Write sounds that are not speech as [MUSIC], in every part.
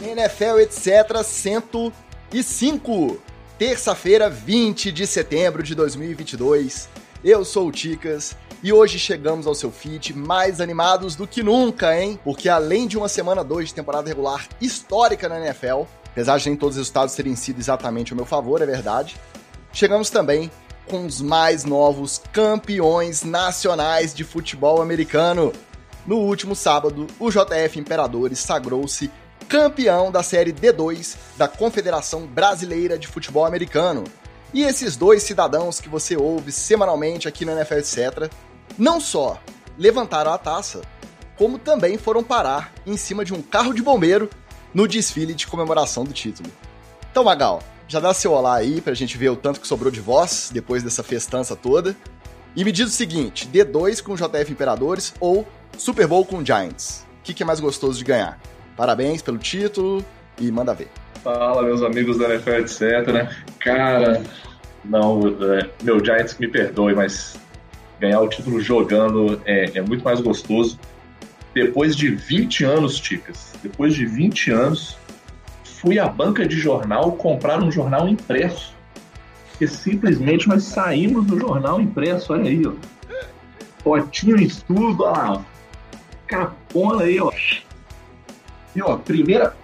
NFL, etc. 105. Terça-feira, 20 de setembro de 2022. Eu sou o Ticas e hoje chegamos ao seu feed mais animados do que nunca, hein? Porque além de uma semana 2 de temporada regular histórica na NFL, apesar de nem todos os resultados terem sido exatamente ao meu favor, é verdade, chegamos também com os mais novos campeões nacionais de futebol americano. No último sábado, o JF Imperadores sagrou-se campeão da Série D2 da Confederação Brasileira de Futebol Americano. E esses dois cidadãos que você ouve semanalmente aqui no NFL etc., não só levantaram a taça, como também foram parar em cima de um carro de bombeiro no desfile de comemoração do título. Então, Magal, já dá seu olá aí pra gente ver o tanto que sobrou de voz depois dessa festança toda. E me diz o seguinte: D2 com JF Imperadores ou Super Bowl com Giants? O que, que é mais gostoso de ganhar? Parabéns pelo título e manda ver. Fala, meus amigos da NFL, etc. Cara, não, é, meu Giants me perdoe, mas ganhar o título jogando é, é, muito mais gostoso. Depois de 20 anos, Ticas, depois de 20 anos, fui à banca de jornal comprar um jornal impresso. E simplesmente nós saímos do jornal impresso, olha aí, ó. Fotinho em tudo, olha lá. Capona aí, ó. E ó, primeira,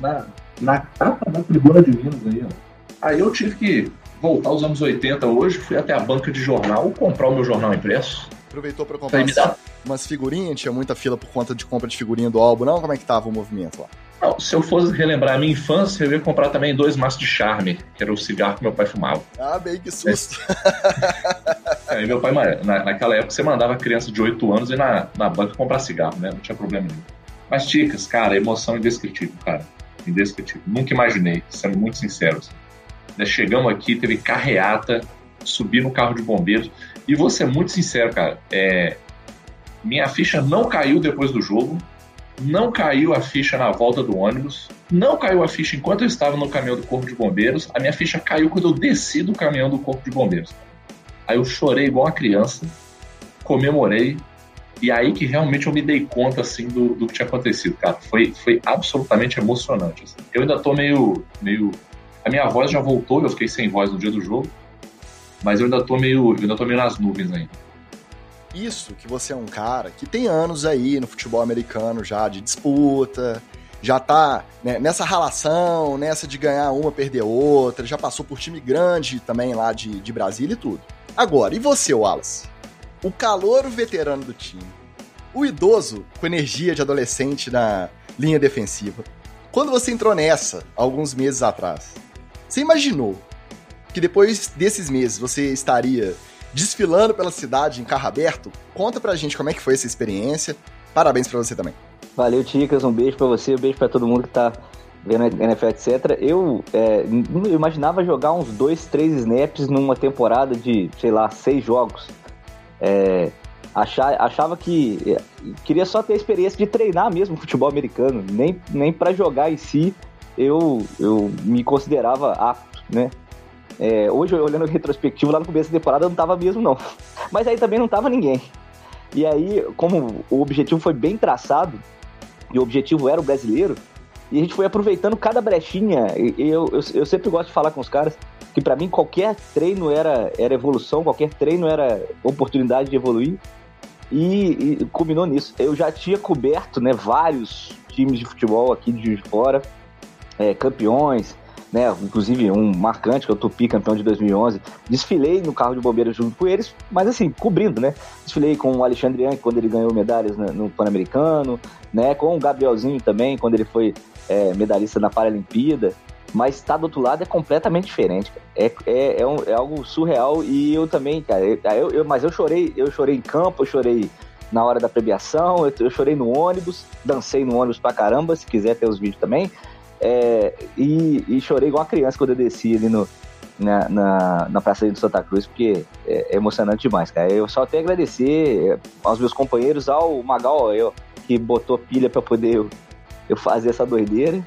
na, na capa da tribuna de Minas aí, ó. Aí eu tive que voltar aos anos 80 hoje, fui até a banca de jornal comprar o meu jornal impresso. Aproveitou para comprar umas, umas figurinhas, tinha muita fila por conta de compra de figurinha do álbum, não? Como é que tava o movimento lá? Não, se eu fosse relembrar a minha infância, eu ia comprar também dois maços de charme, que era o cigarro que meu pai fumava. Ah, bem que susto. É, meu pai, na, naquela época, você mandava criança de 8 anos ir na, na banca comprar cigarro, né? Não tinha problema nenhum. Mas, Ticas, cara, emoção indescritível, cara. Indescritível. Nunca imaginei, sendo muito sincero. Assim. Chegamos aqui, teve carreata, subi no carro de bombeiros. E vou ser muito sincero, cara. É, minha ficha não caiu depois do jogo. Não caiu a ficha na volta do ônibus. Não caiu a ficha enquanto eu estava no caminhão do Corpo de Bombeiros. A minha ficha caiu quando eu desci do caminhão do Corpo de Bombeiros. Aí eu chorei igual uma criança, comemorei, e aí que realmente eu me dei conta, assim, do, do que tinha acontecido, cara. Foi, foi absolutamente emocionante. Assim. Eu ainda tô meio, meio... A minha voz já voltou, eu fiquei sem voz no dia do jogo. Mas eu ainda tô meio, ainda tô meio nas nuvens ainda. Isso que você é um cara que tem anos aí no futebol americano já de disputa, já tá né, nessa relação, nessa de ganhar uma, perder outra, já passou por time grande também lá de, de Brasília e tudo. Agora, e você, Wallace? O calor veterano do time, o idoso com energia de adolescente na linha defensiva. Quando você entrou nessa, alguns meses atrás, você imaginou que depois desses meses você estaria desfilando pela cidade em carro aberto? Conta pra gente como é que foi essa experiência. Parabéns pra você também. Valeu, Ticas. Um beijo pra você, um beijo pra todo mundo que tá vendo a NFL, etc. Eu, é, eu imaginava jogar uns dois, três snaps numa temporada de, sei lá, seis jogos. É, achar, achava que é, queria só ter a experiência de treinar mesmo futebol americano, nem, nem para jogar em si eu, eu me considerava apto, né? É, hoje, olhando retrospectivo, lá no começo da temporada eu não tava mesmo, não. [LAUGHS] Mas aí também não tava ninguém. E aí, como o objetivo foi bem traçado, e o objetivo era o brasileiro, e a gente foi aproveitando cada brechinha. E eu, eu, eu sempre gosto de falar com os caras que para mim qualquer treino era, era evolução, qualquer treino era oportunidade de evoluir. E, e culminou nisso. Eu já tinha coberto né, vários times de futebol aqui de Fora, é, campeões, né, inclusive um marcante, que é o Tupi, campeão de 2011. Desfilei no carro de bombeiros junto com eles, mas assim, cobrindo, né? Desfilei com o Alexandre Yankee quando ele ganhou medalhas no, no Pan-Americano, né, com o Gabrielzinho também, quando ele foi é, medalhista na Paralimpíada mas estar tá do outro lado é completamente diferente. É, é, é, um, é, algo surreal e eu também, cara, eu, eu, mas eu chorei, eu chorei em campo, eu chorei na hora da premiação, eu, eu, chorei no ônibus, dancei no ônibus pra caramba, se quiser ter os vídeos também, é, e, e, chorei igual uma criança quando eu desci ali no, na, na, na Praça de Santa Cruz, porque é, é, emocionante demais, cara. Eu só tenho a agradecer aos meus companheiros, ao Magal, eu, que botou pilha para poder eu fazer essa doideira,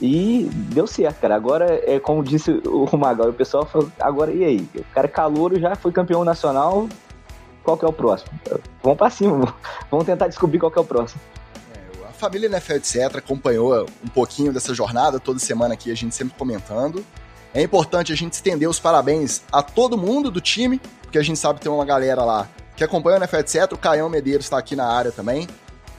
e deu certo, cara. Agora, é como disse o Magal, o pessoal falou, agora e aí? O cara é calouro já foi campeão nacional, qual que é o próximo? Vamos pra cima, vamos tentar descobrir qual que é o próximo família NFL, etc., acompanhou um pouquinho dessa jornada, toda semana aqui, a gente sempre comentando. É importante a gente estender os parabéns a todo mundo do time, porque a gente sabe que tem uma galera lá que acompanha o NFL, etc. O Caião Medeiros está aqui na área também,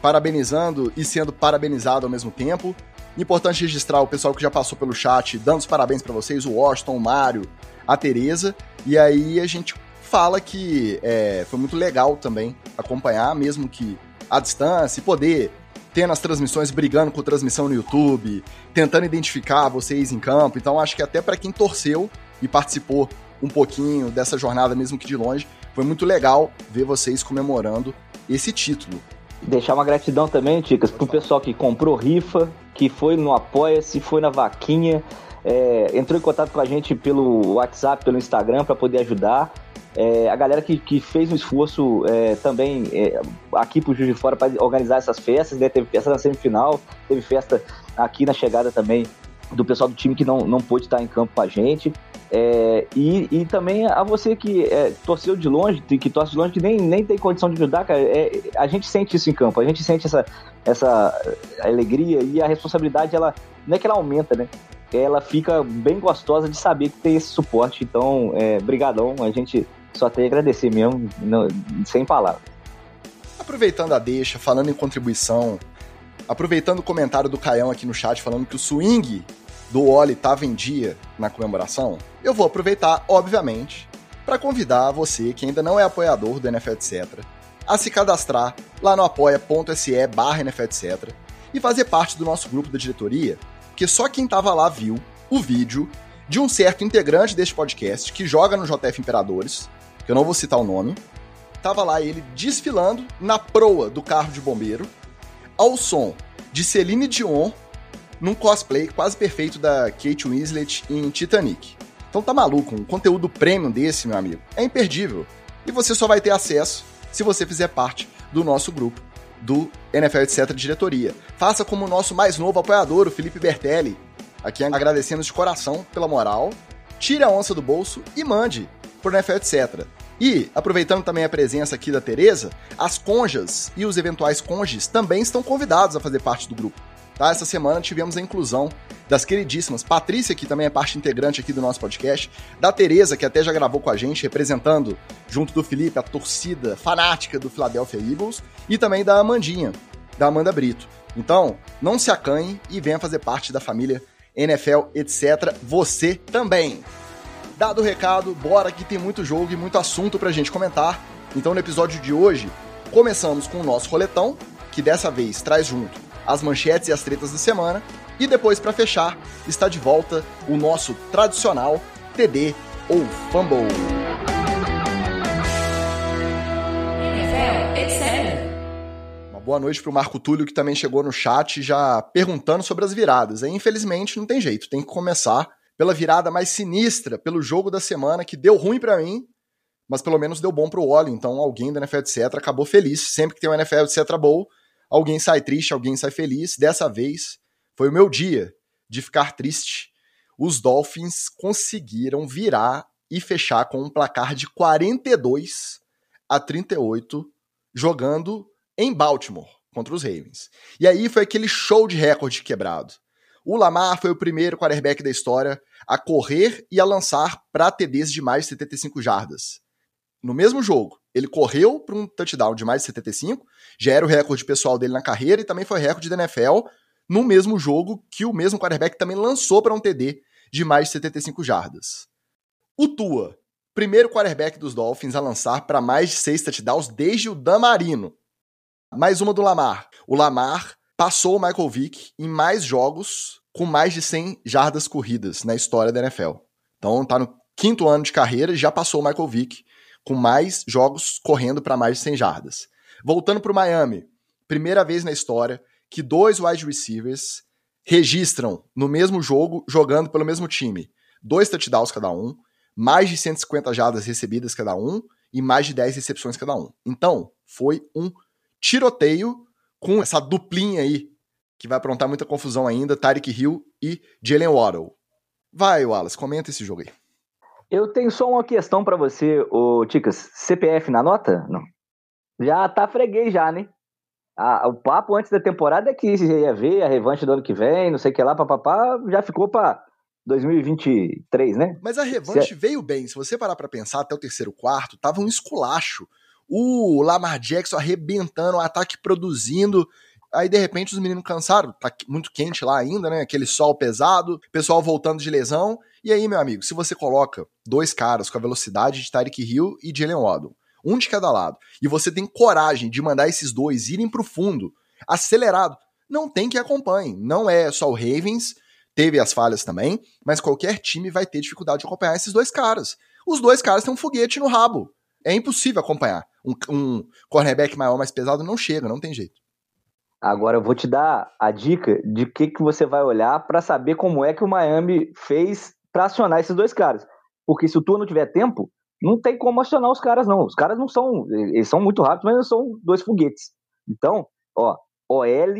parabenizando e sendo parabenizado ao mesmo tempo. Importante registrar o pessoal que já passou pelo chat, dando os parabéns para vocês, o Washington, o Mário, a Tereza. E aí a gente fala que é, foi muito legal também acompanhar, mesmo que à distância, e poder ter nas transmissões brigando com transmissão no YouTube, tentando identificar vocês em campo. Então acho que até para quem torceu e participou um pouquinho dessa jornada, mesmo que de longe, foi muito legal ver vocês comemorando esse título. Deixar uma gratidão também, Ticas, pro pessoal que comprou rifa, que foi no Apoia-se, foi na Vaquinha, é, entrou em contato com a gente pelo WhatsApp, pelo Instagram para poder ajudar. É, a galera que, que fez um esforço é, também é, aqui pro Juiz de Fora para organizar essas festas, né? Teve festa na semifinal, teve festa aqui na chegada também do pessoal do time que não, não pôde estar em campo com a gente. É, e, e também a você que é, torceu de longe, que torce de longe, que nem, nem tem condição de ajudar, cara, é, a gente sente isso em campo, a gente sente essa, essa alegria e a responsabilidade, ela não é que ela aumenta, né? Ela fica bem gostosa de saber que tem esse suporte. Então, é, brigadão, a gente só tem a agradecer mesmo, não, sem palavras. Aproveitando a deixa, falando em contribuição, aproveitando o comentário do Caião aqui no chat falando que o swing do Oli estava em dia na comemoração, eu vou aproveitar, obviamente, para convidar você que ainda não é apoiador do NFL Etc. a se cadastrar lá no apoia.se barra NFL Etc. e fazer parte do nosso grupo da diretoria, porque só quem estava lá viu o vídeo de um certo integrante deste podcast que joga no JF Imperadores, que eu não vou citar o nome, tava lá ele desfilando na proa do carro de bombeiro, ao som de Celine Dion, num cosplay quase perfeito da Kate Winslet em Titanic. Então tá maluco, um conteúdo premium desse, meu amigo, é imperdível. E você só vai ter acesso se você fizer parte do nosso grupo do NFL Etc. Diretoria. Faça como o nosso mais novo apoiador, o Felipe Bertelli, aqui agradecendo de coração pela moral. Tire a onça do bolso e mande por NFL Etc. E, aproveitando também a presença aqui da Tereza, as conjas e os eventuais conges também estão convidados a fazer parte do grupo. Tá? Essa semana tivemos a inclusão das queridíssimas Patrícia, que também é parte integrante aqui do nosso podcast, da Tereza, que até já gravou com a gente, representando, junto do Felipe, a torcida fanática do Philadelphia Eagles, e também da Amandinha, da Amanda Brito. Então, não se acanhe e venha fazer parte da família NFL, etc. Você também. Dado o recado, bora que tem muito jogo e muito assunto pra gente comentar. Então, no episódio de hoje, começamos com o nosso roletão, que dessa vez traz junto as manchetes e as tretas da semana. E depois, para fechar, está de volta o nosso tradicional TD ou Fumble. Uma boa noite para o Marco Túlio, que também chegou no chat já perguntando sobre as viradas. E, infelizmente, não tem jeito, tem que começar pela virada mais sinistra, pelo jogo da semana que deu ruim para mim, mas pelo menos deu bom pro Oli. Então alguém da NFL etc acabou feliz. Sempre que tem um NFL etc bowl, alguém sai triste, alguém sai feliz. Dessa vez foi o meu dia de ficar triste. Os Dolphins conseguiram virar e fechar com um placar de 42 a 38 jogando em Baltimore contra os Ravens. E aí foi aquele show de recorde quebrado. O Lamar foi o primeiro quarterback da história a correr e a lançar para TDs de mais de 75 jardas. No mesmo jogo, ele correu para um touchdown de mais de 75, já era o recorde pessoal dele na carreira e também foi recorde da NFL no mesmo jogo que o mesmo quarterback também lançou para um TD de mais de 75 jardas. O Tua, primeiro quarterback dos Dolphins a lançar para mais de 6 touchdowns desde o Dan Marino. Mais uma do Lamar. O Lamar passou o Michael Vick em mais jogos com mais de 100 jardas corridas na história da NFL. Então tá no quinto ano de carreira e já passou o Michael Vick com mais jogos correndo para mais de 100 jardas. Voltando para o Miami, primeira vez na história que dois wide receivers registram no mesmo jogo, jogando pelo mesmo time, dois touchdowns cada um, mais de 150 jardas recebidas cada um e mais de 10 recepções cada um. Então, foi um tiroteio com essa duplinha aí, que vai aprontar muita confusão ainda, Tyreek Hill e Jalen Waddle. Vai, Wallace, comenta esse jogo aí. Eu tenho só uma questão para você, ô Ticas. CPF na nota? Não. Já tá freguês já, né? a, o papo antes da temporada é que você ia ver a revanche do ano que vem, não sei o que lá, papapá, já ficou para 2023, né? Mas a revanche veio bem. Se você parar para pensar, até o terceiro quarto, tava um esculacho. O Lamar Jackson arrebentando, o ataque produzindo. Aí, de repente, os meninos cansaram. Tá muito quente lá ainda, né? Aquele sol pesado, pessoal voltando de lesão. E aí, meu amigo, se você coloca dois caras com a velocidade de Tyreek Hill e Jalen Waddle, um de cada lado, e você tem coragem de mandar esses dois irem pro fundo, acelerado, não tem que acompanhe. Não é só o Ravens, teve as falhas também, mas qualquer time vai ter dificuldade de acompanhar esses dois caras. Os dois caras têm um foguete no rabo. É impossível acompanhar. Um, um cornerback maior, mais pesado, não chega, não tem jeito. Agora eu vou te dar a dica de que, que você vai olhar para saber como é que o Miami fez para acionar esses dois caras. Porque se o Tua não tiver tempo, não tem como acionar os caras, não. Os caras não são. Eles são muito rápidos, mas não são dois foguetes. Então, ó, OL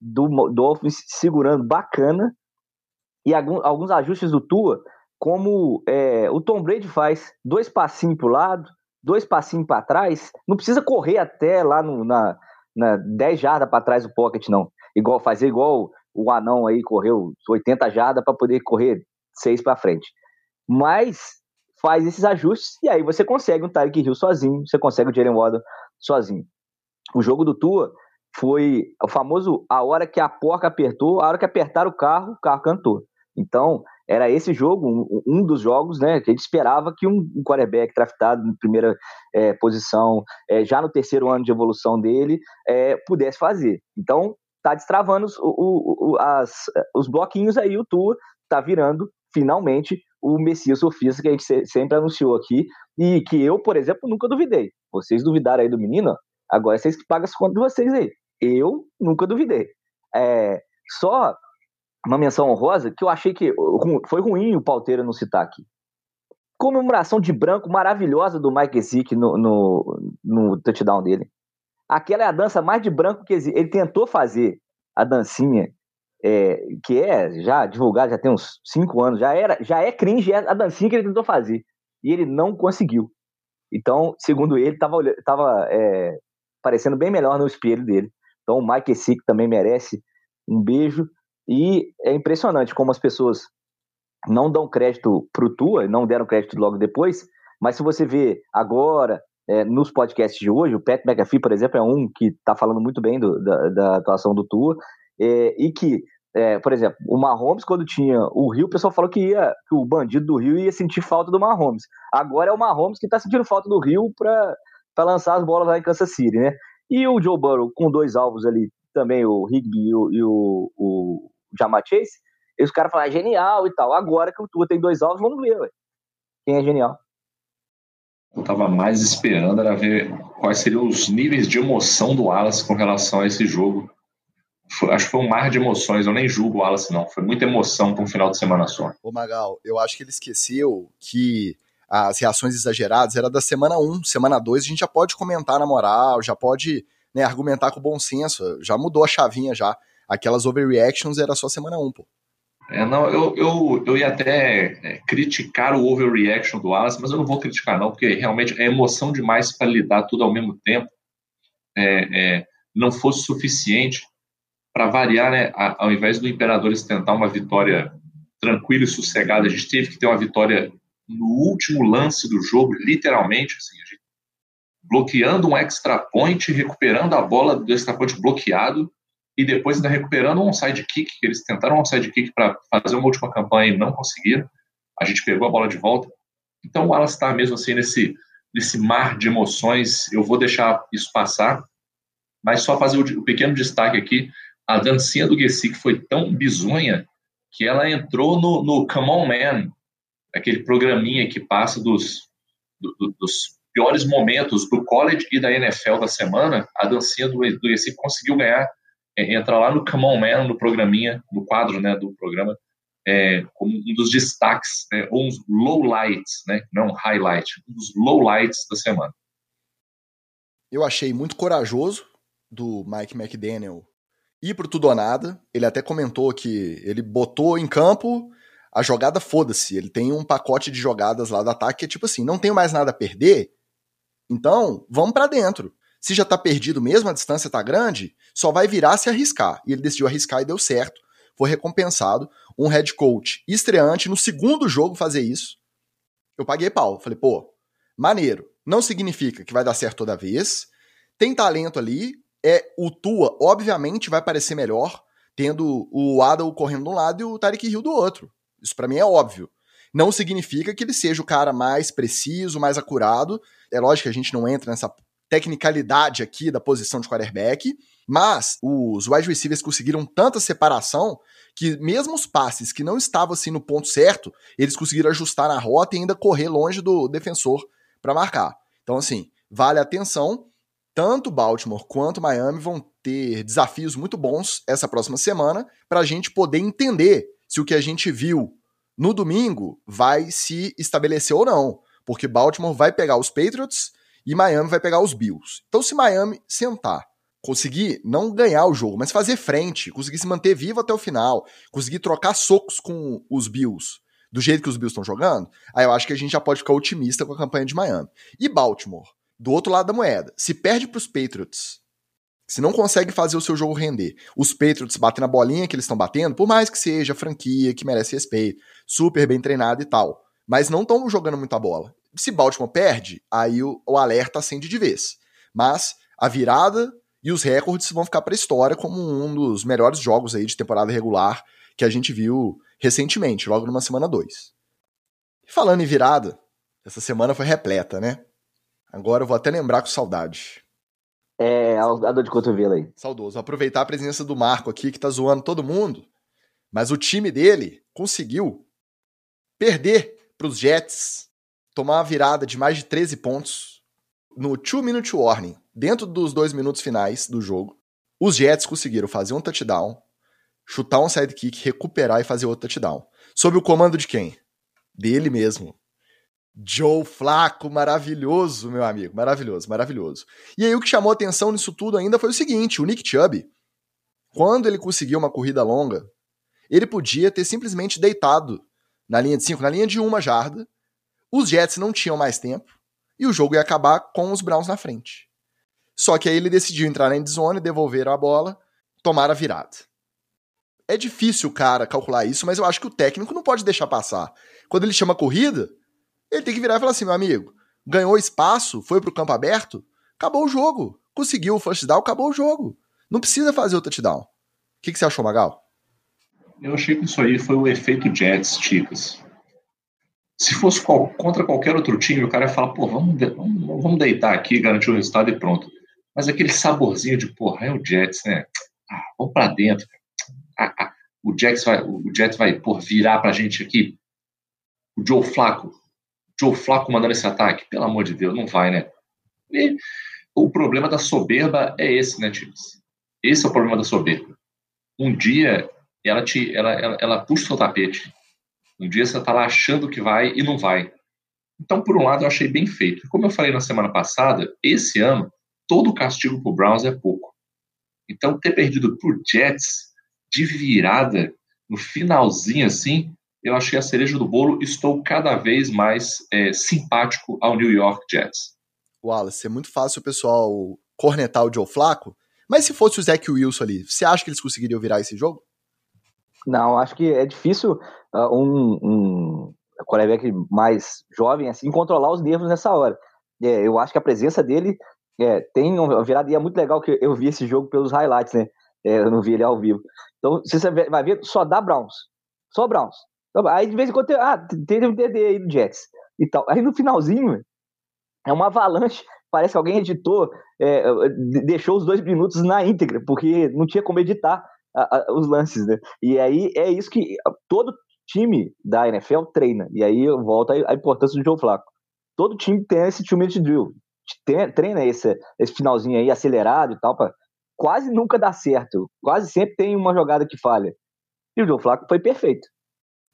do Dolphins segurando bacana e alguns, ajustes do Tua, como é, o Tom Brady faz, dois passinhos para o lado, dois passinhos para trás, não precisa correr até lá no, na, na 10 jardas para trás do pocket, não. Igual fazer igual o anão aí correu 80 jardas para poder correr seis para frente. Mas faz esses ajustes e aí você consegue um Tyreek Hill sozinho, você consegue o Jalen Waddle sozinho. O jogo do Tua foi o famoso a hora que a porca apertou, a hora que apertaram o carro, o carro cantou. Então, era esse jogo, um, um, dos jogos, né, que a gente esperava que um, um quarterback draftado em primeira é, posição, é, já no terceiro ano de evolução dele, é, pudesse fazer. Então, tá destravando os, o, o, as, os bloquinhos aí, o Tua tá virando, finalmente, o Messias Sofista que a gente sempre anunciou aqui, e que eu, por exemplo, nunca duvidei. Vocês duvidaram aí do menino, agora vocês que pagam as contas de vocês aí. Eu nunca duvidei. É, só uma menção honrosa que eu achei que foi ruim o Palteira não citar aqui. Comemoração de branco maravilhosa do Mike Zick no, no, no touchdown dele. Aquela é a dança mais de branco que ele tentou fazer, a dancinha, é, que é já divulgada, já tem uns 5 anos, já, era, já é cringe a dancinha que ele tentou fazer. E ele não conseguiu. Então, segundo ele, estava tava, é, parecendo bem melhor no espelho dele. Então, o Mike Sick também merece um beijo. E é impressionante como as pessoas não dão crédito pro Tua, não deram crédito logo depois, mas se você vê agora, é, nos podcasts de hoje, o Pat McAfee, por exemplo, é um que está falando muito bem do, da, da, atuação do Tua, é, e que, é, por exemplo, o Mahomes, quando tinha o Rio, o pessoal falou que, ia, que o bandido do Rio ia sentir falta do Mahomes. Agora é o Mahomes que está sentindo falta do Rio para lançar as bolas lá em Kansas City, né? E o Joe Burrow, com dois alvos ali, também o Higby e o, e o, o Chase, e os caras falaram, ah, genial e tal. Agora que o Tua tem dois alvos, vamos ver, ué. Quem é genial? Eu tava mais esperando era ver quais seriam os níveis de emoção do Wallace com relação a esse jogo. Foi, acho que foi um mar de emoções, eu nem julgo o Wallace, não. Foi muita emoção para um final de semana só. Ô, Magal, eu acho que ele esqueceu que as reações exageradas era da semana 1. Semana 2 a gente já pode comentar na moral, já pode né, argumentar com bom senso. Já mudou a chavinha já. Aquelas overreactions era só semana 1, pô. É, não, eu, eu, eu ia até é, criticar o overreaction do Wallace, mas eu não vou criticar, não, porque realmente é emoção demais para lidar tudo ao mesmo tempo. É, é, não fosse suficiente para variar, né? Ao invés do Imperador tentar uma vitória tranquila e sossegada, a gente teve que ter uma vitória no último lance do jogo, literalmente, assim, bloqueando um extra point, recuperando a bola do extra point bloqueado e depois ainda recuperando um sidekick, que eles tentaram um sidekick para fazer uma última campanha e não conseguiram. A gente pegou a bola de volta. Então o está mesmo assim nesse, nesse mar de emoções. Eu vou deixar isso passar, mas só fazer o, o pequeno destaque aqui. A dancinha do Gessick foi tão bizonha que ela entrou no, no Come On Man, aquele programinha que passa dos, do, dos piores momentos do college e da NFL da semana. A dancinha do, do Gessick conseguiu ganhar é, entra lá no Come On Man, no programinha, no quadro né, do programa, é, como um dos destaques, né, ou uns lowlights, né, não highlight, um dos lowlights da semana. Eu achei muito corajoso do Mike McDaniel ir pro tudo ou nada. Ele até comentou que ele botou em campo a jogada foda-se. Ele tem um pacote de jogadas lá do ataque que é tipo assim, não tenho mais nada a perder, então vamos para dentro. Se já tá perdido mesmo, a distância tá grande, só vai virar se arriscar. E ele decidiu arriscar e deu certo. Foi recompensado. Um head coach estreante no segundo jogo fazer isso. Eu paguei pau. Falei, pô, maneiro. Não significa que vai dar certo toda vez. Tem talento ali. É o Tua, obviamente, vai parecer melhor tendo o Adel correndo de um lado e o Tarek Hill do outro. Isso para mim é óbvio. Não significa que ele seja o cara mais preciso, mais acurado. É lógico que a gente não entra nessa tecnicalidade aqui da posição de quarterback, mas os wide receivers conseguiram tanta separação que mesmo os passes que não estavam assim no ponto certo, eles conseguiram ajustar na rota e ainda correr longe do defensor para marcar. Então assim, vale a atenção. Tanto Baltimore quanto Miami vão ter desafios muito bons essa próxima semana para a gente poder entender se o que a gente viu no domingo vai se estabelecer ou não. Porque Baltimore vai pegar os Patriots e Miami vai pegar os Bills. Então, se Miami sentar, conseguir não ganhar o jogo, mas fazer frente, conseguir se manter vivo até o final, conseguir trocar socos com os Bills, do jeito que os Bills estão jogando, aí eu acho que a gente já pode ficar otimista com a campanha de Miami. E Baltimore, do outro lado da moeda, se perde para os Patriots, se não consegue fazer o seu jogo render, os Patriots batem na bolinha que eles estão batendo, por mais que seja franquia, que merece respeito, super bem treinado e tal, mas não estão jogando muita bola se Baltimore perde, aí o, o alerta acende de vez. Mas a virada e os recordes vão ficar para a história como um dos melhores jogos aí de temporada regular que a gente viu recentemente, logo numa semana 2. Falando em virada, essa semana foi repleta, né? Agora eu vou até lembrar com saudade. É, a dor de cotovelo aí. Saudoso. Vou aproveitar a presença do Marco aqui, que tá zoando todo mundo. Mas o time dele conseguiu perder para os Jets tomar uma virada de mais de 13 pontos no 2-minute warning, dentro dos dois minutos finais do jogo. Os Jets conseguiram fazer um touchdown, chutar um sidekick, recuperar e fazer outro touchdown. Sob o comando de quem? Dele mesmo. Joe Flaco, maravilhoso, meu amigo, maravilhoso, maravilhoso. E aí o que chamou atenção nisso tudo ainda foi o seguinte, o Nick Chubb, quando ele conseguiu uma corrida longa, ele podia ter simplesmente deitado na linha de 5, na linha de uma jarda, os Jets não tinham mais tempo e o jogo ia acabar com os Browns na frente. Só que aí ele decidiu entrar na endzone, devolver a bola, tomar a virada. É difícil cara calcular isso, mas eu acho que o técnico não pode deixar passar. Quando ele chama corrida, ele tem que virar e falar assim: meu amigo, ganhou espaço, foi pro campo aberto, acabou o jogo. Conseguiu o first down, acabou o jogo. Não precisa fazer o touchdown. O que, que você achou, Magal? Eu achei que isso aí foi o efeito Jets, Chicas. Se fosse qual, contra qualquer outro time, o cara ia falar, pô, vamos, vamos, vamos deitar aqui, garantir o resultado e pronto. Mas aquele saborzinho de, porra, é o Jets, né? Ah, vamos pra dentro. Ah, ah, o Jets vai, o Jets vai, por virar pra gente aqui. O Joe Flaco. Joe Flaco mandando esse ataque. Pelo amor de Deus, não vai, né? E o problema da soberba é esse, né, times? Esse é o problema da soberba. Um dia ela te, ela, ela, ela puxa o seu tapete um dia você está lá achando que vai e não vai. Então, por um lado, eu achei bem feito. Como eu falei na semana passada, esse ano, todo castigo para Browns é pouco. Então, ter perdido para Jets de virada, no finalzinho assim, eu achei a cereja do bolo. Estou cada vez mais é, simpático ao New York Jets. Wallace, é muito fácil o pessoal cornetar o Joe Flaco, mas se fosse o Zach Wilson ali, você acha que eles conseguiriam virar esse jogo? Não, acho que é difícil uh, um, um quarterback mais jovem assim controlar os nervos nessa hora. É, eu acho que a presença dele é, tem uma virada e é muito legal que eu vi esse jogo pelos highlights, né? É, eu não vi ele ao vivo. Então, você vai ver, só dá Browns. Só Browns. Então, aí de vez em quando tem, ah, tem um DD aí do Jets e tal. Aí no finalzinho é uma avalanche. Parece que alguém editou, é, deixou os dois minutos na íntegra, porque não tinha como editar a, a, os lances, né? E aí é isso que todo time da NFL treina. E aí volta a importância do Joe Flaco. Todo time tem esse two minute drill. Treina esse, esse finalzinho aí acelerado e tal, pra, quase nunca dá certo. Quase sempre tem uma jogada que falha. E o Joe Flaco foi perfeito.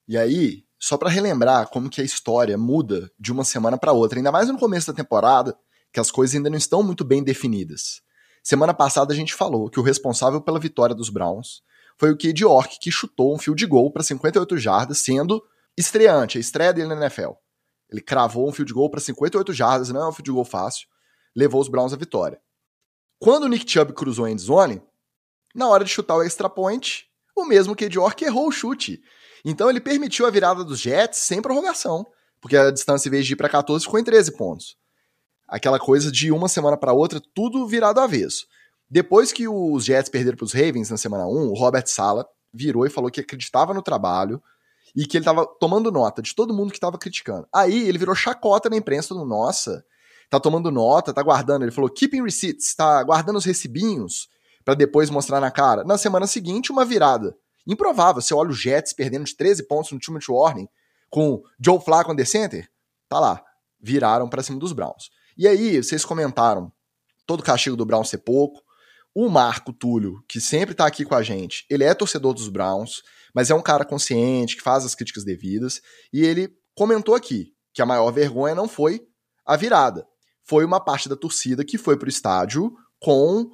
E aí, só para relembrar como que a história muda de uma semana para outra, ainda mais no começo da temporada, que as coisas ainda não estão muito bem definidas. Semana passada a gente falou que o responsável pela vitória dos Browns foi o Cade York, que chutou um field goal para 58 jardas, sendo estreante, a estreia dele na NFL. Ele cravou um field goal para 58 jardas, não é um field goal fácil, levou os Browns à vitória. Quando o Nick Chubb cruzou a endzone, na hora de chutar o extra point, o mesmo que York errou o chute. Então ele permitiu a virada dos Jets sem prorrogação, porque a distância, em vez de ir para 14, ficou em 13 pontos. Aquela coisa de uma semana para outra, tudo virado avesso. Depois que os Jets perderam para os Ravens na semana 1, o Robert Sala virou e falou que acreditava no trabalho e que ele estava tomando nota de todo mundo que estava criticando. Aí ele virou chacota na imprensa, todo nossa, tá tomando nota, tá guardando. Ele falou keeping receipts, tá guardando os recibinhos para depois mostrar na cara. Na semana seguinte, uma virada. Improvável. Você olha os Jets perdendo de 13 pontos no time de warning com Joe Flacco under center, tá lá. Viraram para cima dos Browns. E aí, vocês comentaram todo o castigo do Browns ser pouco. O Marco Túlio, que sempre tá aqui com a gente, ele é torcedor dos Browns, mas é um cara consciente, que faz as críticas devidas, e ele comentou aqui que a maior vergonha não foi a virada, foi uma parte da torcida que foi pro estádio com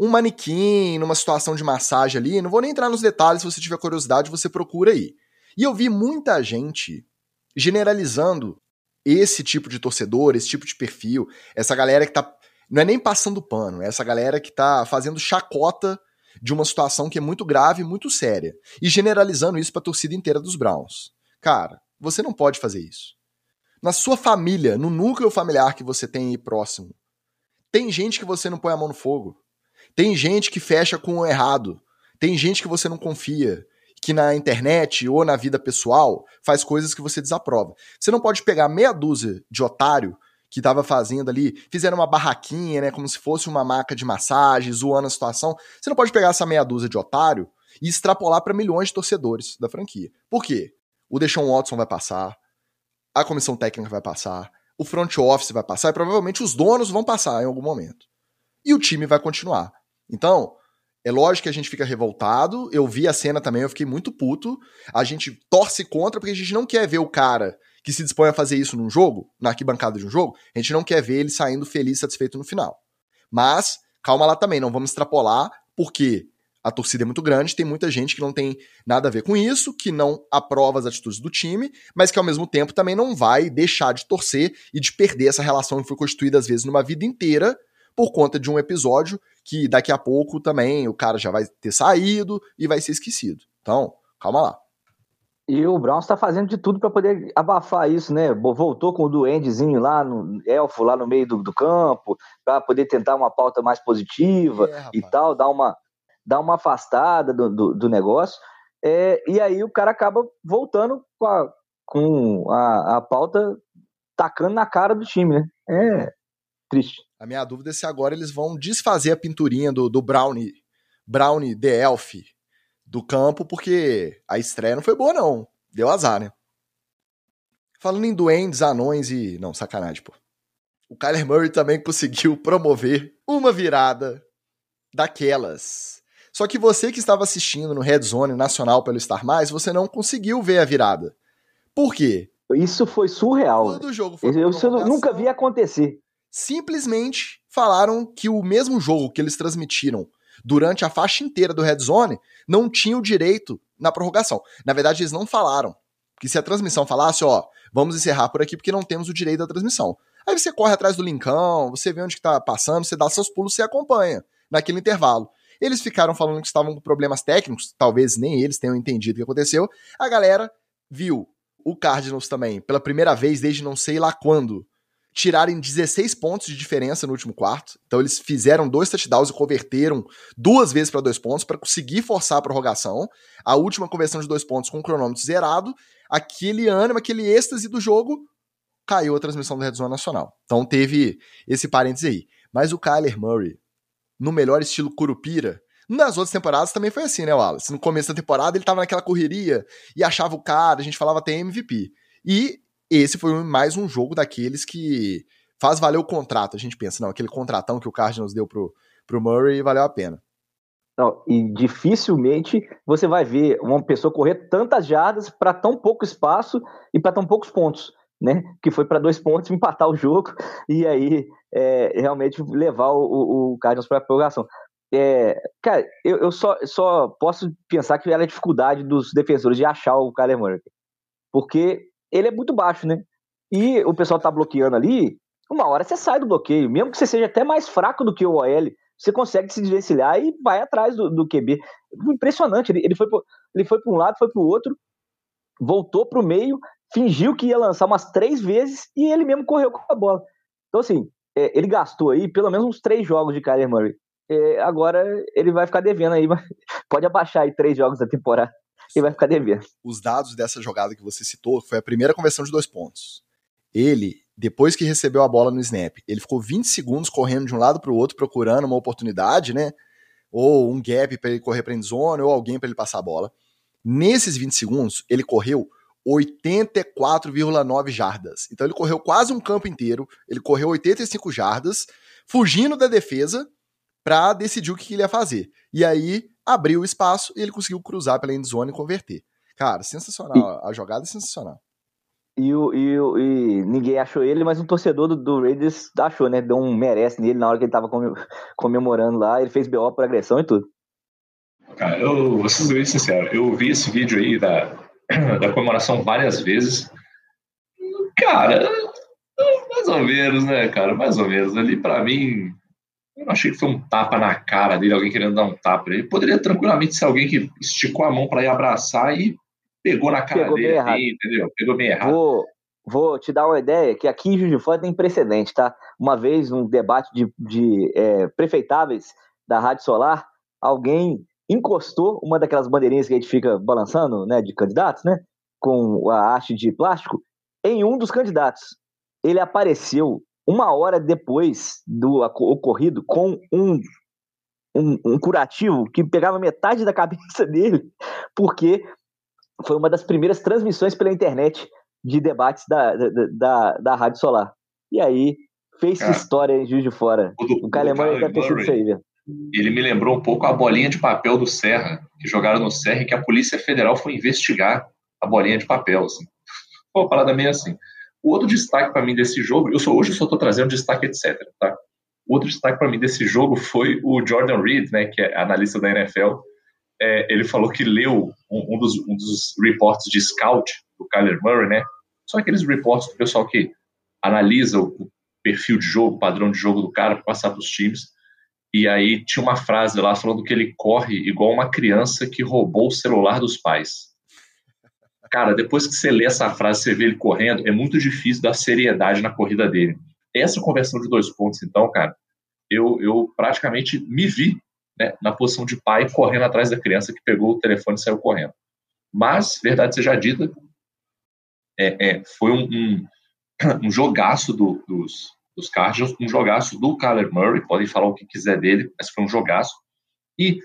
um manequim, numa situação de massagem ali. Não vou nem entrar nos detalhes, se você tiver curiosidade, você procura aí. E eu vi muita gente generalizando esse tipo de torcedor, esse tipo de perfil, essa galera que tá. Não é nem passando pano, é essa galera que tá fazendo chacota de uma situação que é muito grave, muito séria. E generalizando isso pra torcida inteira dos Browns. Cara, você não pode fazer isso. Na sua família, no núcleo familiar que você tem aí próximo, tem gente que você não põe a mão no fogo. Tem gente que fecha com o errado. Tem gente que você não confia, que na internet ou na vida pessoal faz coisas que você desaprova. Você não pode pegar meia dúzia de otário que tava fazendo ali, fizeram uma barraquinha, né, como se fosse uma maca de massagem, zoando a situação. Você não pode pegar essa meia dúzia de otário e extrapolar para milhões de torcedores da franquia. Por quê? O Deshaun Watson vai passar, a comissão técnica vai passar, o front office vai passar e provavelmente os donos vão passar em algum momento. E o time vai continuar. Então, é lógico que a gente fica revoltado. Eu vi a cena também, eu fiquei muito puto. A gente torce contra porque a gente não quer ver o cara que se dispõe a fazer isso num jogo, na arquibancada de um jogo, a gente não quer ver ele saindo feliz, satisfeito no final. Mas, calma lá também, não vamos extrapolar, porque a torcida é muito grande, tem muita gente que não tem nada a ver com isso, que não aprova as atitudes do time, mas que ao mesmo tempo também não vai deixar de torcer e de perder essa relação que foi constituída às vezes numa vida inteira por conta de um episódio que daqui a pouco também o cara já vai ter saído e vai ser esquecido. Então, calma lá. E o Browns está fazendo de tudo para poder abafar isso, né? Voltou com o duendezinho lá no elfo lá no meio do, do campo para poder tentar uma pauta mais positiva é, e tal, dar uma dar uma afastada do, do, do negócio. É, e aí o cara acaba voltando com a, com a, a pauta tacando na cara do time, né? É triste. A minha dúvida é se agora eles vão desfazer a pinturinha do, do Brownie, Brownie The Elf do campo, porque a estreia não foi boa, não. Deu azar, né? Falando em duendes, anões e. Não, sacanagem, pô. O Kyler Murray também conseguiu promover uma virada daquelas. Só que você que estava assistindo no Red Zone Nacional pelo Star Mais, você não conseguiu ver a virada. Por quê? Isso foi surreal. Quando o jogo foi eu nunca vi acontecer simplesmente falaram que o mesmo jogo que eles transmitiram durante a faixa inteira do Red Zone não tinha o direito na prorrogação. Na verdade, eles não falaram. Que se a transmissão falasse, ó, vamos encerrar por aqui porque não temos o direito da transmissão. Aí você corre atrás do linkão, você vê onde que tá passando, você dá seus pulos, você acompanha naquele intervalo. Eles ficaram falando que estavam com problemas técnicos, talvez nem eles tenham entendido o que aconteceu. A galera viu o Cardinals também, pela primeira vez desde não sei lá quando, tirarem 16 pontos de diferença no último quarto. Então eles fizeram dois touchdowns e converteram duas vezes para dois pontos para conseguir forçar a prorrogação. A última conversão de dois pontos com o cronômetro zerado. Aquele ânimo, aquele êxtase do jogo, caiu a transmissão do Red Zone Nacional. Então teve esse parênteses aí. Mas o Kyler Murray, no melhor estilo Curupira, nas outras temporadas também foi assim, né, Wallace? No começo da temporada ele tava naquela correria e achava o cara, a gente falava até MVP. E esse foi mais um jogo daqueles que faz valer o contrato. A gente pensa, não, aquele contratão que o Cardinals deu pro, pro Murray valeu a pena. Não, e dificilmente você vai ver uma pessoa correr tantas jardas para tão pouco espaço e para tão poucos pontos, né? Que foi para dois pontos [LAUGHS] empatar o jogo e aí é, realmente levar o, o Cardinals para a prorrogação. É, cara, eu, eu, só, só posso pensar que era a dificuldade dos defensores de achar o Kyler Murray. Porque ele é muito baixo, né? E o pessoal tá bloqueando ali, uma hora você sai do bloqueio, mesmo que você seja até mais fraco do que o OL, você consegue se desvencilhar e vai atrás do, do QB. Impressionante, ele, ele foi para ele foi um lado, foi para o outro, voltou para o meio, fingiu que ia lançar umas três vezes e ele mesmo correu com a bola. Então, assim, é, ele gastou aí pelo menos uns três jogos de Kyler Murray. É, agora ele vai ficar devendo aí, [LAUGHS] pode abaixar aí três jogos da temporada e vai ficar devendo. Os dados dessa jogada que você citou foi a primeira conversão de dois pontos. Ele, depois que recebeu a bola no snap, ele ficou 20 segundos correndo de um lado para o outro procurando uma oportunidade, né? Ou um gap para ele correr para endzone ou alguém para ele passar a bola. Nesses 20 segundos, ele correu 84,9 jardas. Então ele correu quase um campo inteiro, ele correu 85 jardas, fugindo da defesa para decidir o que ele ia fazer. E aí abriu o espaço e ele conseguiu cruzar pela endzone e converter. Cara, sensacional. A jogada é sensacional. E, o, e, o, e ninguém achou ele, mas um torcedor do, do, Raiders achou, né? Deu um merece nele na hora que ele tava comemorando lá. Ele fez BO por agressão e tudo. Cara, eu vou ser bem sincero. Eu vi esse vídeo aí da, [CLEARS THROAT] da comemoração várias vezes. Cara, mais ou menos, né, cara? Mais ou menos. Ali, para mim, eu não achei que foi um tapa na cara dele, alguém querendo dar um tapa. Ele poderia tranquilamente ser alguém que esticou a mão para ir abraçar e pegou na cara pegou dele, aí, entendeu? Pegou bem errado. Vou, vou te dar uma ideia que aqui em Juiz de Fora tem precedente, tá? Uma vez, um debate de, de é, prefeitáveis da Rádio Solar, alguém encostou uma daquelas bandeirinhas que a gente fica balançando, né, de candidatos, né, com a haste de plástico, em um dos candidatos. Ele apareceu uma hora depois do ocorrido com um, um, um curativo que pegava metade da cabeça [LAUGHS] dele, porque foi uma das primeiras transmissões pela internet de debates da, da, da, da Rádio Solar. E aí, fez história em Juiz de Fora. O, do, o Calemão deve ter sido isso aí, velho ele me lembrou um pouco a bolinha de papel do Serra, que jogaram no Serra e que a Polícia Federal foi investigar a bolinha de papel. Assim. Pô, parada meio assim. O outro destaque para mim desse jogo, eu sou, hoje eu só estou trazendo destaque, etc. Tá? O outro destaque para mim desse jogo foi o Jordan Reed, né, que é analista da NFL. É, ele falou que leu um, um, dos, um dos reports de scout do Kyler Murray, né? São aqueles reports do pessoal que analisa o, perfil de jogo, padrão de jogo do cara para passar para os times. E aí tinha uma frase lá falando que ele corre igual uma criança que roubou o celular dos pais. Cara, depois que você lê essa frase, você vê ele correndo, é muito difícil dar seriedade na corrida dele. Essa conversão de dois pontos, então, cara, eu, eu praticamente me vi né, na posição de pai correndo atrás da criança que pegou o telefone e saiu correndo. Mas, verdade seja dita, é, é, foi um, um, [CLEARS THROAT] um jogaço do, dos, dos Cardinals, um jogaço do Kyler Murray, podem falar o que quiser dele, mas foi um jogaço. E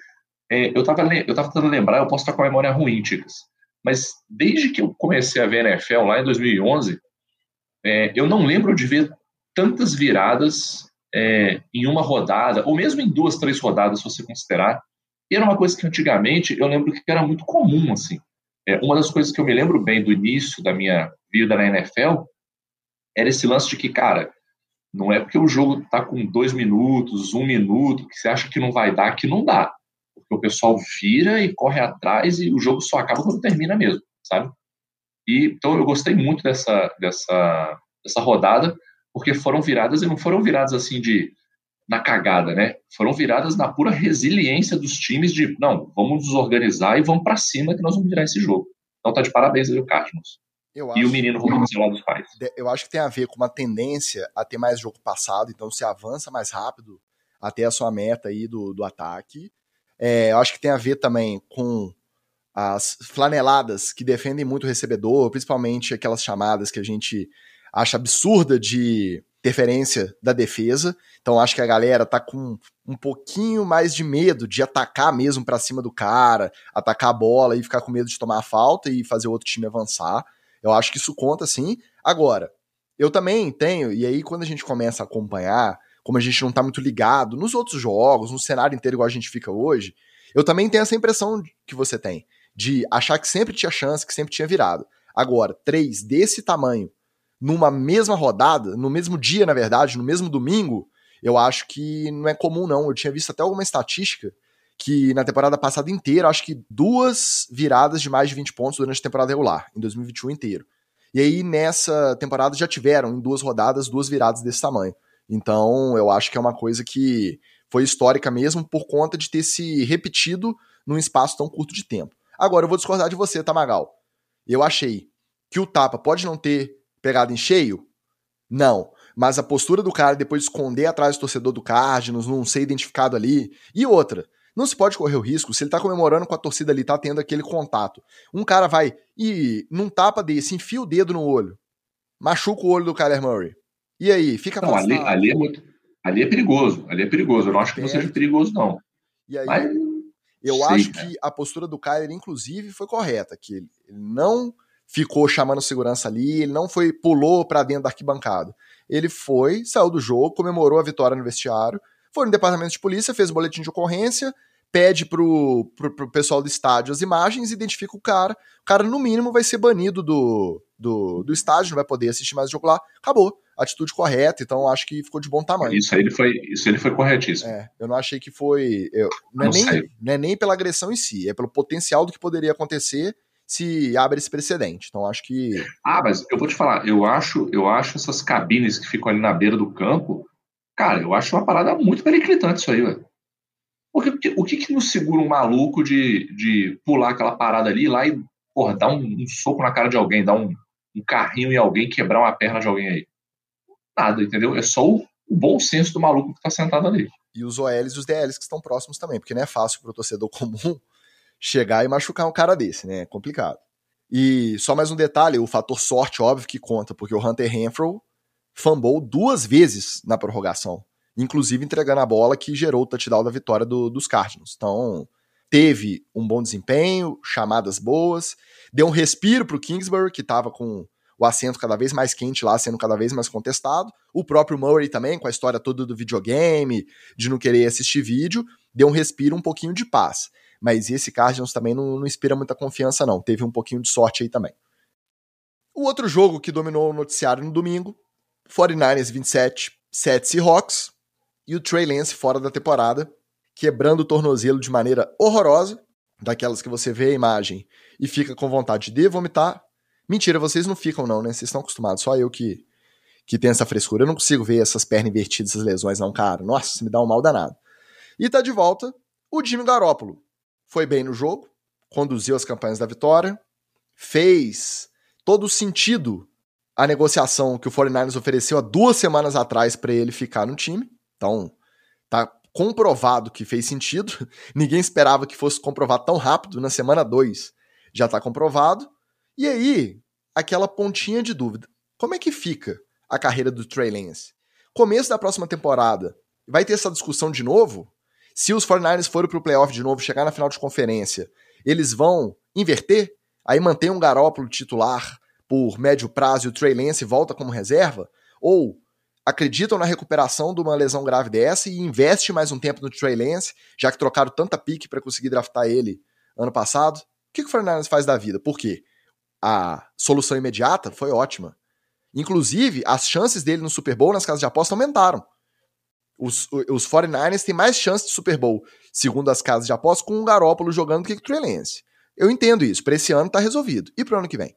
é, eu estava eu tava tentando lembrar, eu posso estar com a memória ruim, Ticas, mas desde que eu comecei a ver NFL lá em 2011, é, eu não lembro de ver tantas viradas é, em uma rodada, ou mesmo em duas, três rodadas, se você considerar. E era uma coisa que antigamente eu lembro que era muito comum, assim. É, uma das coisas que eu me lembro bem do início da minha vida na NFL era esse lance de que, cara, não é porque o jogo está com dois minutos, um minuto, que você acha que não vai dar, que não dá. Porque o pessoal vira e corre atrás e o jogo só acaba quando termina mesmo, sabe? E, então eu gostei muito dessa, dessa, dessa rodada, porque foram viradas e não foram viradas assim de na cagada, né? Foram viradas na pura resiliência dos times de não, vamos nos organizar e vamos para cima que nós vamos virar esse jogo. Então tá de parabéns aí o Cardinals. Eu e o menino voltou do celular dos pais. Eu acho que tem a ver com uma tendência a ter mais jogo passado, então você avança mais rápido até a sua meta aí do, do ataque. É, eu acho que tem a ver também com as flaneladas que defendem muito o recebedor, principalmente aquelas chamadas que a gente acha absurda de interferência da defesa. Então acho que a galera tá com um pouquinho mais de medo de atacar mesmo para cima do cara, atacar a bola e ficar com medo de tomar a falta e fazer o outro time avançar. Eu acho que isso conta sim. Agora, eu também tenho, e aí quando a gente começa a acompanhar, como a gente não tá muito ligado nos outros jogos, no cenário inteiro igual a gente fica hoje, eu também tenho essa impressão que você tem, de achar que sempre tinha chance, que sempre tinha virado. Agora, três desse tamanho, numa mesma rodada, no mesmo dia, na verdade, no mesmo domingo, eu acho que não é comum, não. Eu tinha visto até alguma estatística que na temporada passada inteira, acho que duas viradas de mais de 20 pontos durante a temporada regular, em 2021 inteiro. E aí, nessa temporada, já tiveram, em duas rodadas, duas viradas desse tamanho. Então, eu acho que é uma coisa que foi histórica mesmo por conta de ter se repetido num espaço tão curto de tempo. Agora eu vou discordar de você, Tamagal. Eu achei que o tapa pode não ter pegado em cheio? Não. Mas a postura do cara depois de esconder atrás do torcedor do Cardinals, não ser identificado ali. E outra, não se pode correr o risco, se ele tá comemorando com a torcida ali, tá tendo aquele contato. Um cara vai e num tapa desse, enfia o dedo no olho, machuca o olho do Kyler Murray. E aí, fica não, ali, ali, é muito, ali é perigoso, ali é perigoso. Eu não acho que não seja perigoso, não. E aí, Mas, eu sei, acho né? que a postura do Kyler, inclusive, foi correta, que ele não ficou chamando segurança ali, ele não foi pulou para dentro da arquibancada. Ele foi, saiu do jogo, comemorou a vitória no vestiário, foi no departamento de polícia, fez o boletim de ocorrência, pede pro, pro, pro, pessoal do estádio as imagens, identifica o cara. O cara, no mínimo, vai ser banido do, do, do estádio, não vai poder assistir mais o jogo lá. Acabou. Atitude correta, então acho que ficou de bom tamanho. Isso aí ele foi, isso ele foi corretíssimo. É, eu não achei que foi. Eu, não, é não, nem, não é nem pela agressão em si, é pelo potencial do que poderia acontecer se abre esse precedente. Então acho que. Ah, mas eu vou te falar, eu acho, eu acho essas cabines que ficam ali na beira do campo, cara, eu acho uma parada muito periclitante isso aí, velho. Porque o que, que nos segura um maluco de, de pular aquela parada ali lá e, porra, dar um, um soco na cara de alguém, dar um, um, carrinho em alguém, quebrar uma perna de alguém aí? Nada, entendeu? É só o, o bom senso do maluco que tá sentado ali. E os OLs e os DLs que estão próximos também, porque não é fácil pro torcedor [LAUGHS] comum chegar e machucar um cara desse, né? É complicado. E só mais um detalhe, o fator sorte, óbvio que conta, porque o Hunter Renfro fumblou duas vezes na prorrogação inclusive entregando a bola que gerou o touchdown da vitória do, dos Cardinals. Então, teve um bom desempenho, chamadas boas, deu um respiro para o Kingsbury, que estava com o assento cada vez mais quente lá, sendo cada vez mais contestado. O próprio Murray também, com a história toda do videogame, de não querer assistir vídeo, deu um respiro, um pouquinho de paz. Mas esse Cardinals também não, não inspira muita confiança, não. Teve um pouquinho de sorte aí também. O outro jogo que dominou o noticiário no domingo, 49ers 27, 7 Seahawks e o Trey Lance fora da temporada, quebrando o tornozelo de maneira horrorosa, daquelas que você vê a imagem e fica com vontade de vomitar. Mentira, vocês não ficam não, né? Vocês estão acostumados, só eu que que tem essa frescura. Eu não consigo ver essas pernas invertidas, essas lesões não, cara. Nossa, me dá um mal danado. E tá de volta o Jimmy Garoppolo. Foi bem no jogo, conduziu as campanhas da vitória, fez todo sentido a negociação que o 49ers ofereceu há duas semanas atrás para ele ficar no time. Então, tá comprovado que fez sentido. [LAUGHS] Ninguém esperava que fosse comprovado tão rápido. Na semana 2 já tá comprovado. E aí, aquela pontinha de dúvida. Como é que fica a carreira do Trey Lance? Começo da próxima temporada, vai ter essa discussão de novo? Se os 49ers forem pro playoff de novo, chegar na final de conferência, eles vão inverter? Aí mantém um Garópolo titular por médio prazo e o Trey Lance volta como reserva? Ou acreditam na recuperação de uma lesão grave dessa e investe mais um tempo no Trey Lance, já que trocaram tanta pique para conseguir draftar ele ano passado. O que, que o Fernandes faz da vida? Por quê? A solução imediata foi ótima. Inclusive, as chances dele no Super Bowl nas casas de aposta aumentaram. Os, os 49ers têm mais chances de Super Bowl, segundo as casas de aposta, com o Garópolo jogando do que o Trey Lance. Eu entendo isso. Para esse ano tá resolvido. E para o ano que vem?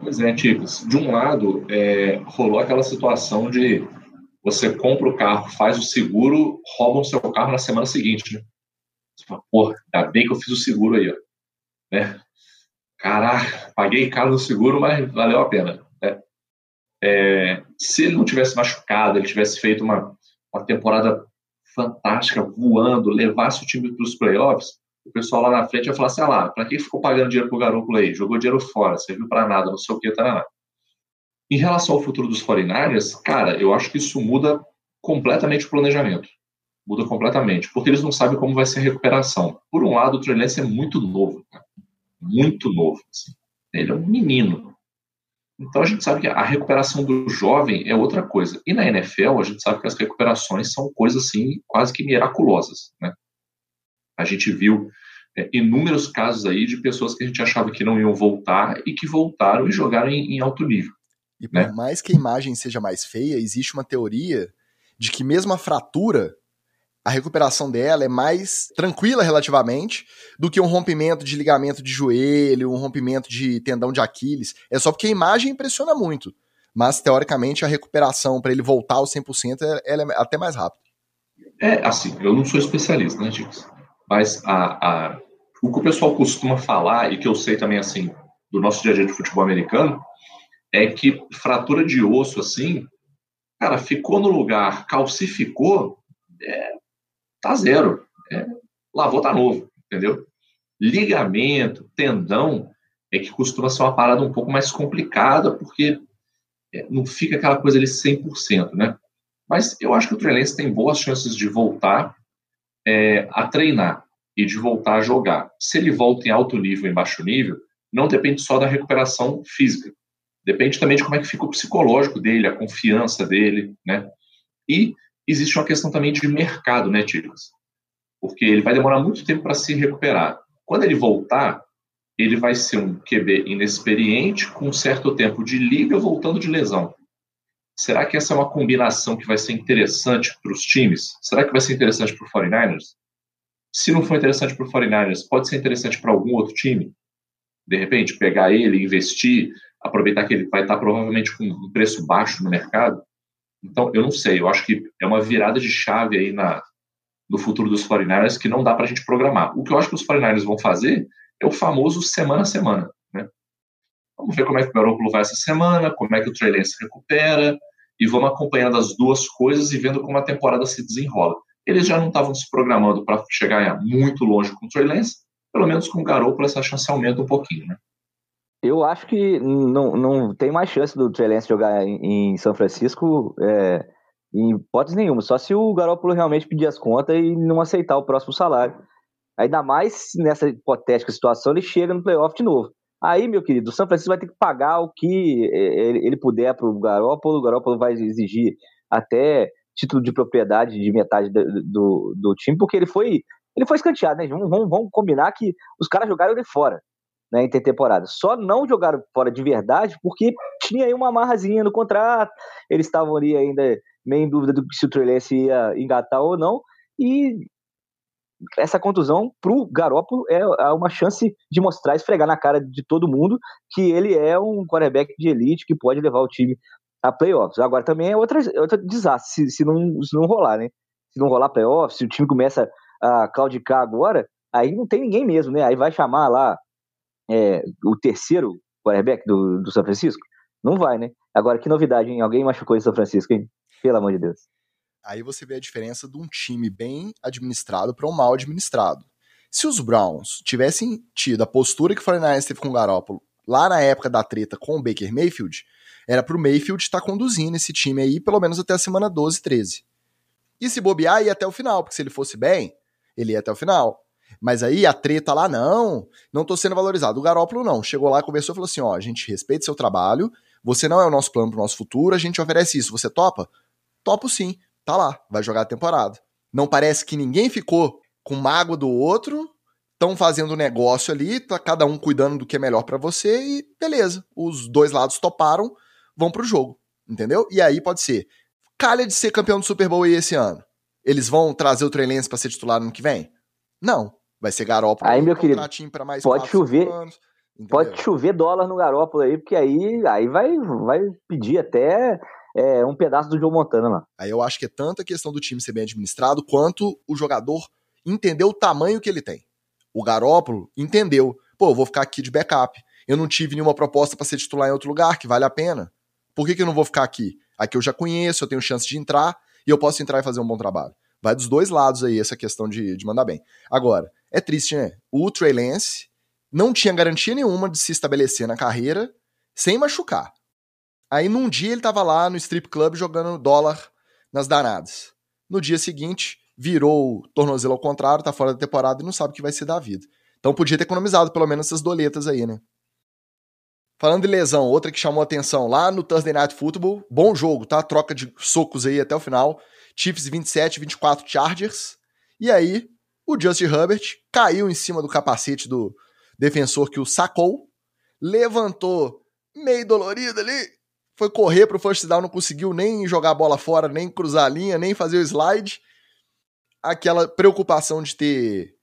Pois é, Ticas. De um lado, é, rolou aquela situação de você compra o carro, faz o seguro, roubam o seu carro na semana seguinte, né? Você fala, porra, ainda bem que eu fiz o seguro aí, ó. Né? Caraca, paguei caro no seguro, mas valeu a pena. Né? É, se ele não tivesse machucado, ele tivesse feito uma, uma temporada fantástica, voando, levasse o time para os playoffs, o pessoal lá na frente vai falar assim: ah lá, para que ficou pagando dinheiro pro garoto aí? Jogou dinheiro fora, serviu para nada, não sei o que, tá Em relação ao futuro dos 49ers, cara, eu acho que isso muda completamente o planejamento. Muda completamente, porque eles não sabem como vai ser a recuperação. Por um lado, o Trey é muito novo, cara. Muito novo. Assim. Ele é um menino. Então a gente sabe que a recuperação do jovem é outra coisa. E na NFL, a gente sabe que as recuperações são coisas assim, quase que miraculosas. Né? A gente viu é, inúmeros casos aí de pessoas que a gente achava que não iam voltar e que voltaram e jogaram em, em alto nível. E por né? mais que a imagem seja mais feia, existe uma teoria de que mesmo a fratura, a recuperação dela é mais tranquila relativamente do que um rompimento de ligamento de joelho, um rompimento de tendão de Aquiles. É só porque a imagem impressiona muito. Mas, teoricamente, a recuperação para ele voltar ao 100% ela é até mais rápida. É, assim, eu não sou especialista, né, Dix? Mas a, a, o que o pessoal costuma falar, e que eu sei também, assim, do nosso dia a dia de futebol americano, é que fratura de osso, assim, cara, ficou no lugar, calcificou, é, tá zero. É, lavou, tá novo, entendeu? Ligamento, tendão, é que costuma ser uma parada um pouco mais complicada, porque é, não fica aquela coisa ali 100%, né? Mas eu acho que o Trey tem boas chances de voltar é, a treinar e de voltar a jogar. Se ele volta em alto nível, em baixo nível, não depende só da recuperação física. Depende também de como é que fica o psicológico dele, a confiança dele, né? E existe uma questão também de mercado, né, Tigres? Porque ele vai demorar muito tempo para se recuperar. Quando ele voltar, ele vai ser um QB inexperiente com um certo tempo de liga voltando de lesão. Será que essa é uma combinação que vai ser interessante para os times? Será que vai ser interessante para o 49ers? Se não for interessante para o 49ers, pode ser interessante para algum outro time? De repente, pegar ele, investir, aproveitar que ele vai estar provavelmente com um preço baixo no mercado? Então, eu não sei. Eu acho que é uma virada de chave aí na, no futuro dos 49ers que não dá para a gente programar. O que eu acho que os 49ers vão fazer é o famoso semana a semana. Né? Vamos ver como é que o Garoppolo vai essa semana, como é que o Trey Lance recupera, e vamos acompanhando as duas coisas e vendo como a temporada se desenrola. Eles já não estavam se programando para chegar muito longe com o Trey pelo menos com o Garoppolo essa chance aumenta um pouquinho, né? Eu acho que não, não tem mais chance do Trey Lance jogar em, em São Francisco é, em hipótese nenhuma, só se o Garoppolo realmente pedir as contas e não aceitar o próximo salário. Ainda mais nessa hipotética situação, ele chega no playoff de novo. Aí, meu querido, o São Francisco vai ter que pagar o que é, ele puder para o Garoppolo, o Garoppolo vai exigir até título de propriedade de metade do, do, do time, porque ele foi ele foi escanteado, né? Vamos, vamos, vamos combinar que os caras jogaram de fora né, intertemporada. Só não jogaram fora de verdade porque tinha aí uma amarrazinha no contrato, eles estavam ali ainda meio em dúvida do se o Trey ia engatar ou não, e essa contusão pro Garoppolo é, é uma chance de mostrar, esfregar na cara de todo mundo que ele é um quarterback de elite que pode levar o time a playoffs. Agora também é outra, é outra desastre se, se, não, se não rolar, né? Se não rolar playoffs, se o time começa a claudicar agora, aí não tem ninguém mesmo, né? Aí vai chamar lá é, o terceiro quarterback do, do São Francisco? Não vai, né? Agora, que novidade, hein? Alguém machucou em São Francisco, hein? Pelo amor de Deus. Aí você vê a diferença de um time bem administrado para um mal administrado. Se os Browns tivessem tido a postura que o 49ers teve com o Garoppolo lá na época da treta com o Baker Mayfield, era pro Mayfield estar tá conduzindo esse time aí pelo menos até a semana 12, 13. E se bobear, ia até o final, porque se ele fosse bem, ele ia até o final. Mas aí a treta lá, não, não tô sendo valorizado. O Garópolo não. Chegou lá, conversou e falou assim: ó, a gente respeita seu trabalho, você não é o nosso plano pro nosso futuro, a gente oferece isso. Você topa? Topo sim. Tá lá, vai jogar a temporada. Não parece que ninguém ficou com mágoa do outro, estão fazendo negócio ali, tá cada um cuidando do que é melhor para você e beleza. Os dois lados toparam, vão pro jogo, entendeu? E aí pode ser. Calha de ser campeão do Super Bowl esse ano. Eles vão trazer o Trey pra ser titular no ano que vem? Não. Vai ser Garópolo. Aí, meu querido, pode chover. Anos, pode chover dólar no Garópolo aí, porque aí, aí vai, vai pedir até é, um pedaço do Joe Montana lá. Aí eu acho que é tanto a questão do time ser bem administrado, quanto o jogador entender o tamanho que ele tem. O Garópolo entendeu. Pô, eu vou ficar aqui de backup. Eu não tive nenhuma proposta para ser titular em outro lugar, que vale a pena. Por que, que eu não vou ficar aqui? Aqui eu já conheço, eu tenho chance de entrar e eu posso entrar e fazer um bom trabalho. Vai dos dois lados aí essa questão de, de mandar bem. Agora, é triste, né? O Trey Lance não tinha garantia nenhuma de se estabelecer na carreira sem machucar. Aí num dia ele tava lá no strip club jogando dólar nas danadas. No dia seguinte, virou o tornozelo ao contrário, tá fora da temporada e não sabe o que vai ser da vida. Então podia ter economizado pelo menos essas doletas aí, né? Falando de lesão, outra que chamou atenção lá no Thursday Night Football, bom jogo, tá? Troca de socos aí até o final. Chiefs 27, 24 Chargers. E aí, o Justin Herbert caiu em cima do capacete do defensor que o sacou, levantou meio dolorido ali, foi correr pro first down, não conseguiu nem jogar a bola fora, nem cruzar a linha, nem fazer o slide. Aquela preocupação de ter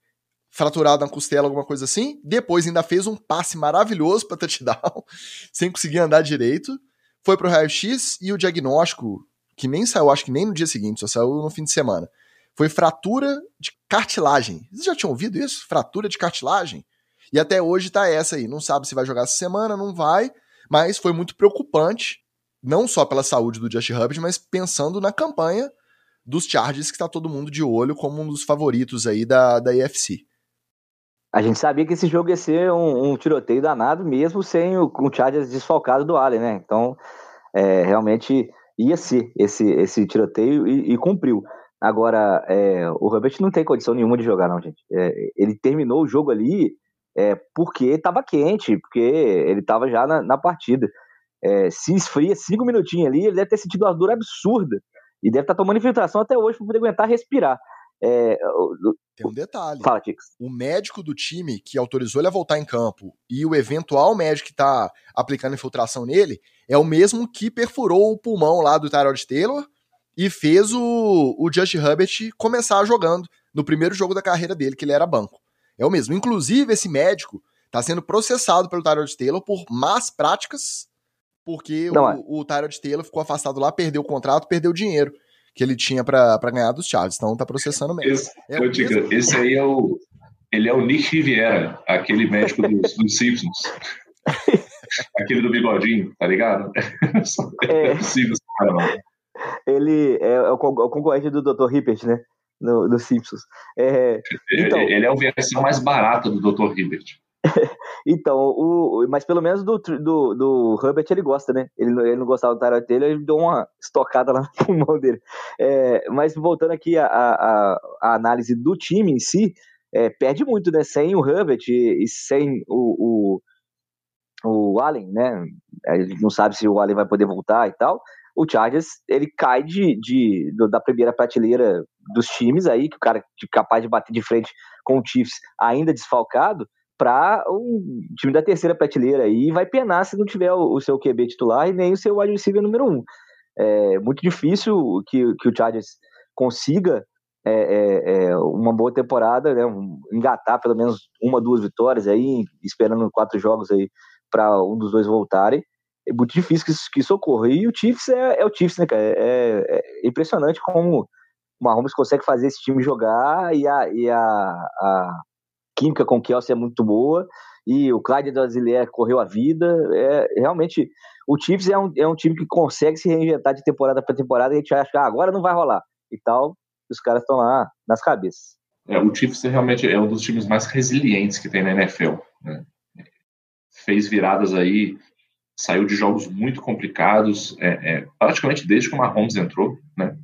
fraturado na costela, alguma coisa assim. Depois ainda fez um passe maravilhoso para touchdown, [LAUGHS] sem conseguir andar direito. Foi pro raio-x e o diagnóstico, que nem saiu, acho que nem no dia seguinte, só saiu no fim de semana foi fratura de cartilagem. Vocês já tinham ouvido isso? Fratura de cartilagem? E até hoje tá essa aí. Não sabe se vai jogar essa semana, não vai, mas foi muito preocupante, não só pela saúde do Josh Herbert, mas pensando na campanha dos Chargers, que tá todo mundo de olho como um dos favoritos aí da, da EFC. A gente sabia que esse jogo ia ser um, um tiroteio danado, mesmo sem o, o Chargers desfalcado do Allen, né? Então, é, realmente ia ser esse, esse tiroteio e, e cumpriu. Agora, é, o Herbert não tem condição nenhuma de jogar, não, gente. É, ele terminou o jogo ali é, porque estava quente, porque ele estava já na, na partida. É, se esfria cinco minutinhos ali, ele deve ter sentido uma dor absurda. E deve estar tá tomando infiltração até hoje para poder aguentar respirar. É, Tem um detalhe. Fala, Tix. O médico do time que autorizou ele a voltar em campo e o eventual médico que está aplicando infiltração nele é o mesmo que perfurou o pulmão lá do Tyrod Taylor e fez o, o Just Herbert começar jogando no primeiro jogo da carreira dele, que ele era banco. É o mesmo. Inclusive, esse médico está sendo processado pelo Tyrod Taylor por más práticas, porque Não, o, é. o Tyrod Taylor ficou afastado lá, perdeu o contrato, perdeu o dinheiro que ele tinha para ganhar dos Chargers. Então tá processando mesmo. Esse, é eu digo, esse aí é o. Ele é o Nick Riviera, aquele médico dos, [LAUGHS] dos Simpsons. aquele do bigodinho, tá ligado? É, é possível esse cara, não. Ele é, é o concorrente do Dr. Hibbert, né? No, no Simpsons. É, então, ele é a versão mais barata do Dr. Hibbert. [LAUGHS] então, o, mas pelo menos do, do, do Herbert ele gosta, né? Ele, ele não gostava do Tyrod Taylor, ele deu uma estocada lá no [LAUGHS] pulmão dele. É, mas voltando aqui à a, a, a, análise do time em si, é, perde muito, né? Sem o Herbert e, e sem o, o, o Allen, né? A gente não sabe se o Allen vai poder voltar e tal. O Chargers, ele cai de, de, da primeira prateleira dos times aí, que o cara é capaz de bater de frente com o Chiefs ainda desfalcado, para um time da terceira prateleira e vai penar se não tiver o, o, seu QB titular e nem o seu wide receiver número um. É muito difícil que, que o Chargers consiga é, é, é uma boa temporada, né, engatar pelo menos uma, duas vitórias aí, esperando quatro jogos aí para um dos dois voltarem. É muito difícil que isso, que isso ocorra. E o Chiefs é, é o Chiefs, né, cara? É, é impressionante como o Mahomes consegue fazer esse time jogar e a, e a, a química com o Kelsey é muito boa e o Clyde Brasileiro correu a vida. É, realmente, o Chiefs é um, é um time que consegue se reinventar de temporada para temporada e a gente acha que ah, agora não vai rolar e tal. Os caras estão lá nas cabeças. É, o Chiefs realmente é um dos times mais resilientes que tem na NFL. Né? Fez viradas aí, saiu de jogos muito complicados, é, é, praticamente desde que o Mahomes entrou. Né?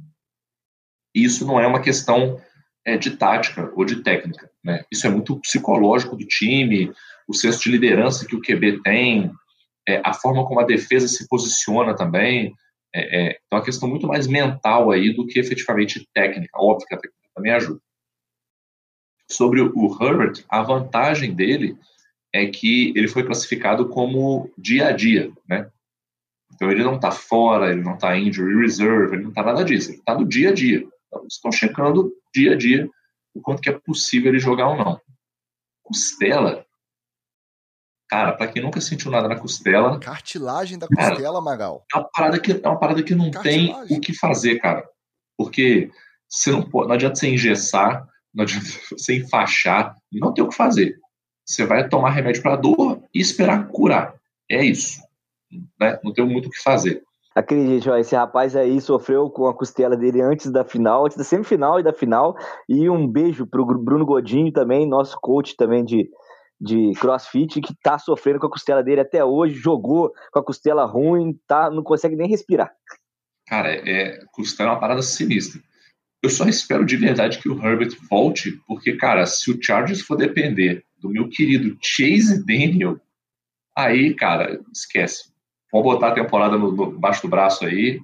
Isso não é uma questão é, de tática ou de técnica. Né? Isso é muito psicológico do time, o senso de liderança que o QB tem, é, a forma como a defesa se posiciona também. É, é, então, é uma questão muito mais mental aí do que efetivamente técnica. Óbvio que a técnica também ajuda. Sobre o Herbert, a vantagem dele é que ele foi classificado como dia a dia, né? Então ele não está fora, ele não está injury reserve, ele não está nada disso, ele está no dia a dia. Então, estão checando dia a dia o quanto que é possível ele jogar ou não. Costela, cara, para quem nunca sentiu nada na costela. Cartilagem da costela, cara, Magal. É uma parada que, é uma parada que não tem o que fazer, cara. Porque você não, pode, não adianta você engessar, não adianta [LAUGHS] você enfaixar, não tem o que fazer. Você vai tomar remédio para dor e esperar curar. É isso. Né? Não tem muito o que fazer. Acredite, ó, esse rapaz aí sofreu com a costela dele antes da final, antes da semifinal e da final. E um beijo pro Bruno Godinho também, nosso coach também de, de crossfit, que tá sofrendo com a costela dele até hoje, jogou com a costela ruim, tá, não consegue nem respirar. Cara, é, costela é uma parada sinistra. Eu só espero de verdade que o Herbert volte, porque, cara, se o Chargers for depender do meu querido Chase Daniel, aí, cara, esquece Vamos botar a temporada no, no, baixo do braço aí,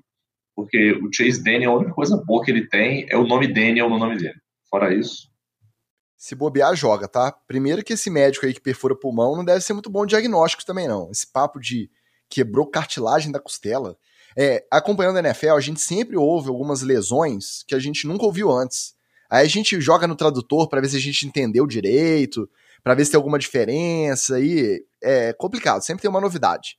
porque o Chase Daniel, a única coisa boa que ele tem é o nome Daniel no nome dele. Fora isso. Se bobear, joga, tá? Primeiro que esse médico aí que perfura pulmão não deve ser muito bom diagnóstico também, não. Esse papo de quebrou cartilagem da costela. É, acompanhando a NFL, a gente sempre ouve algumas lesões que a gente nunca ouviu antes. Aí a gente joga no tradutor para ver se a gente entendeu direito, para ver se tem alguma diferença aí. É complicado, sempre tem uma novidade.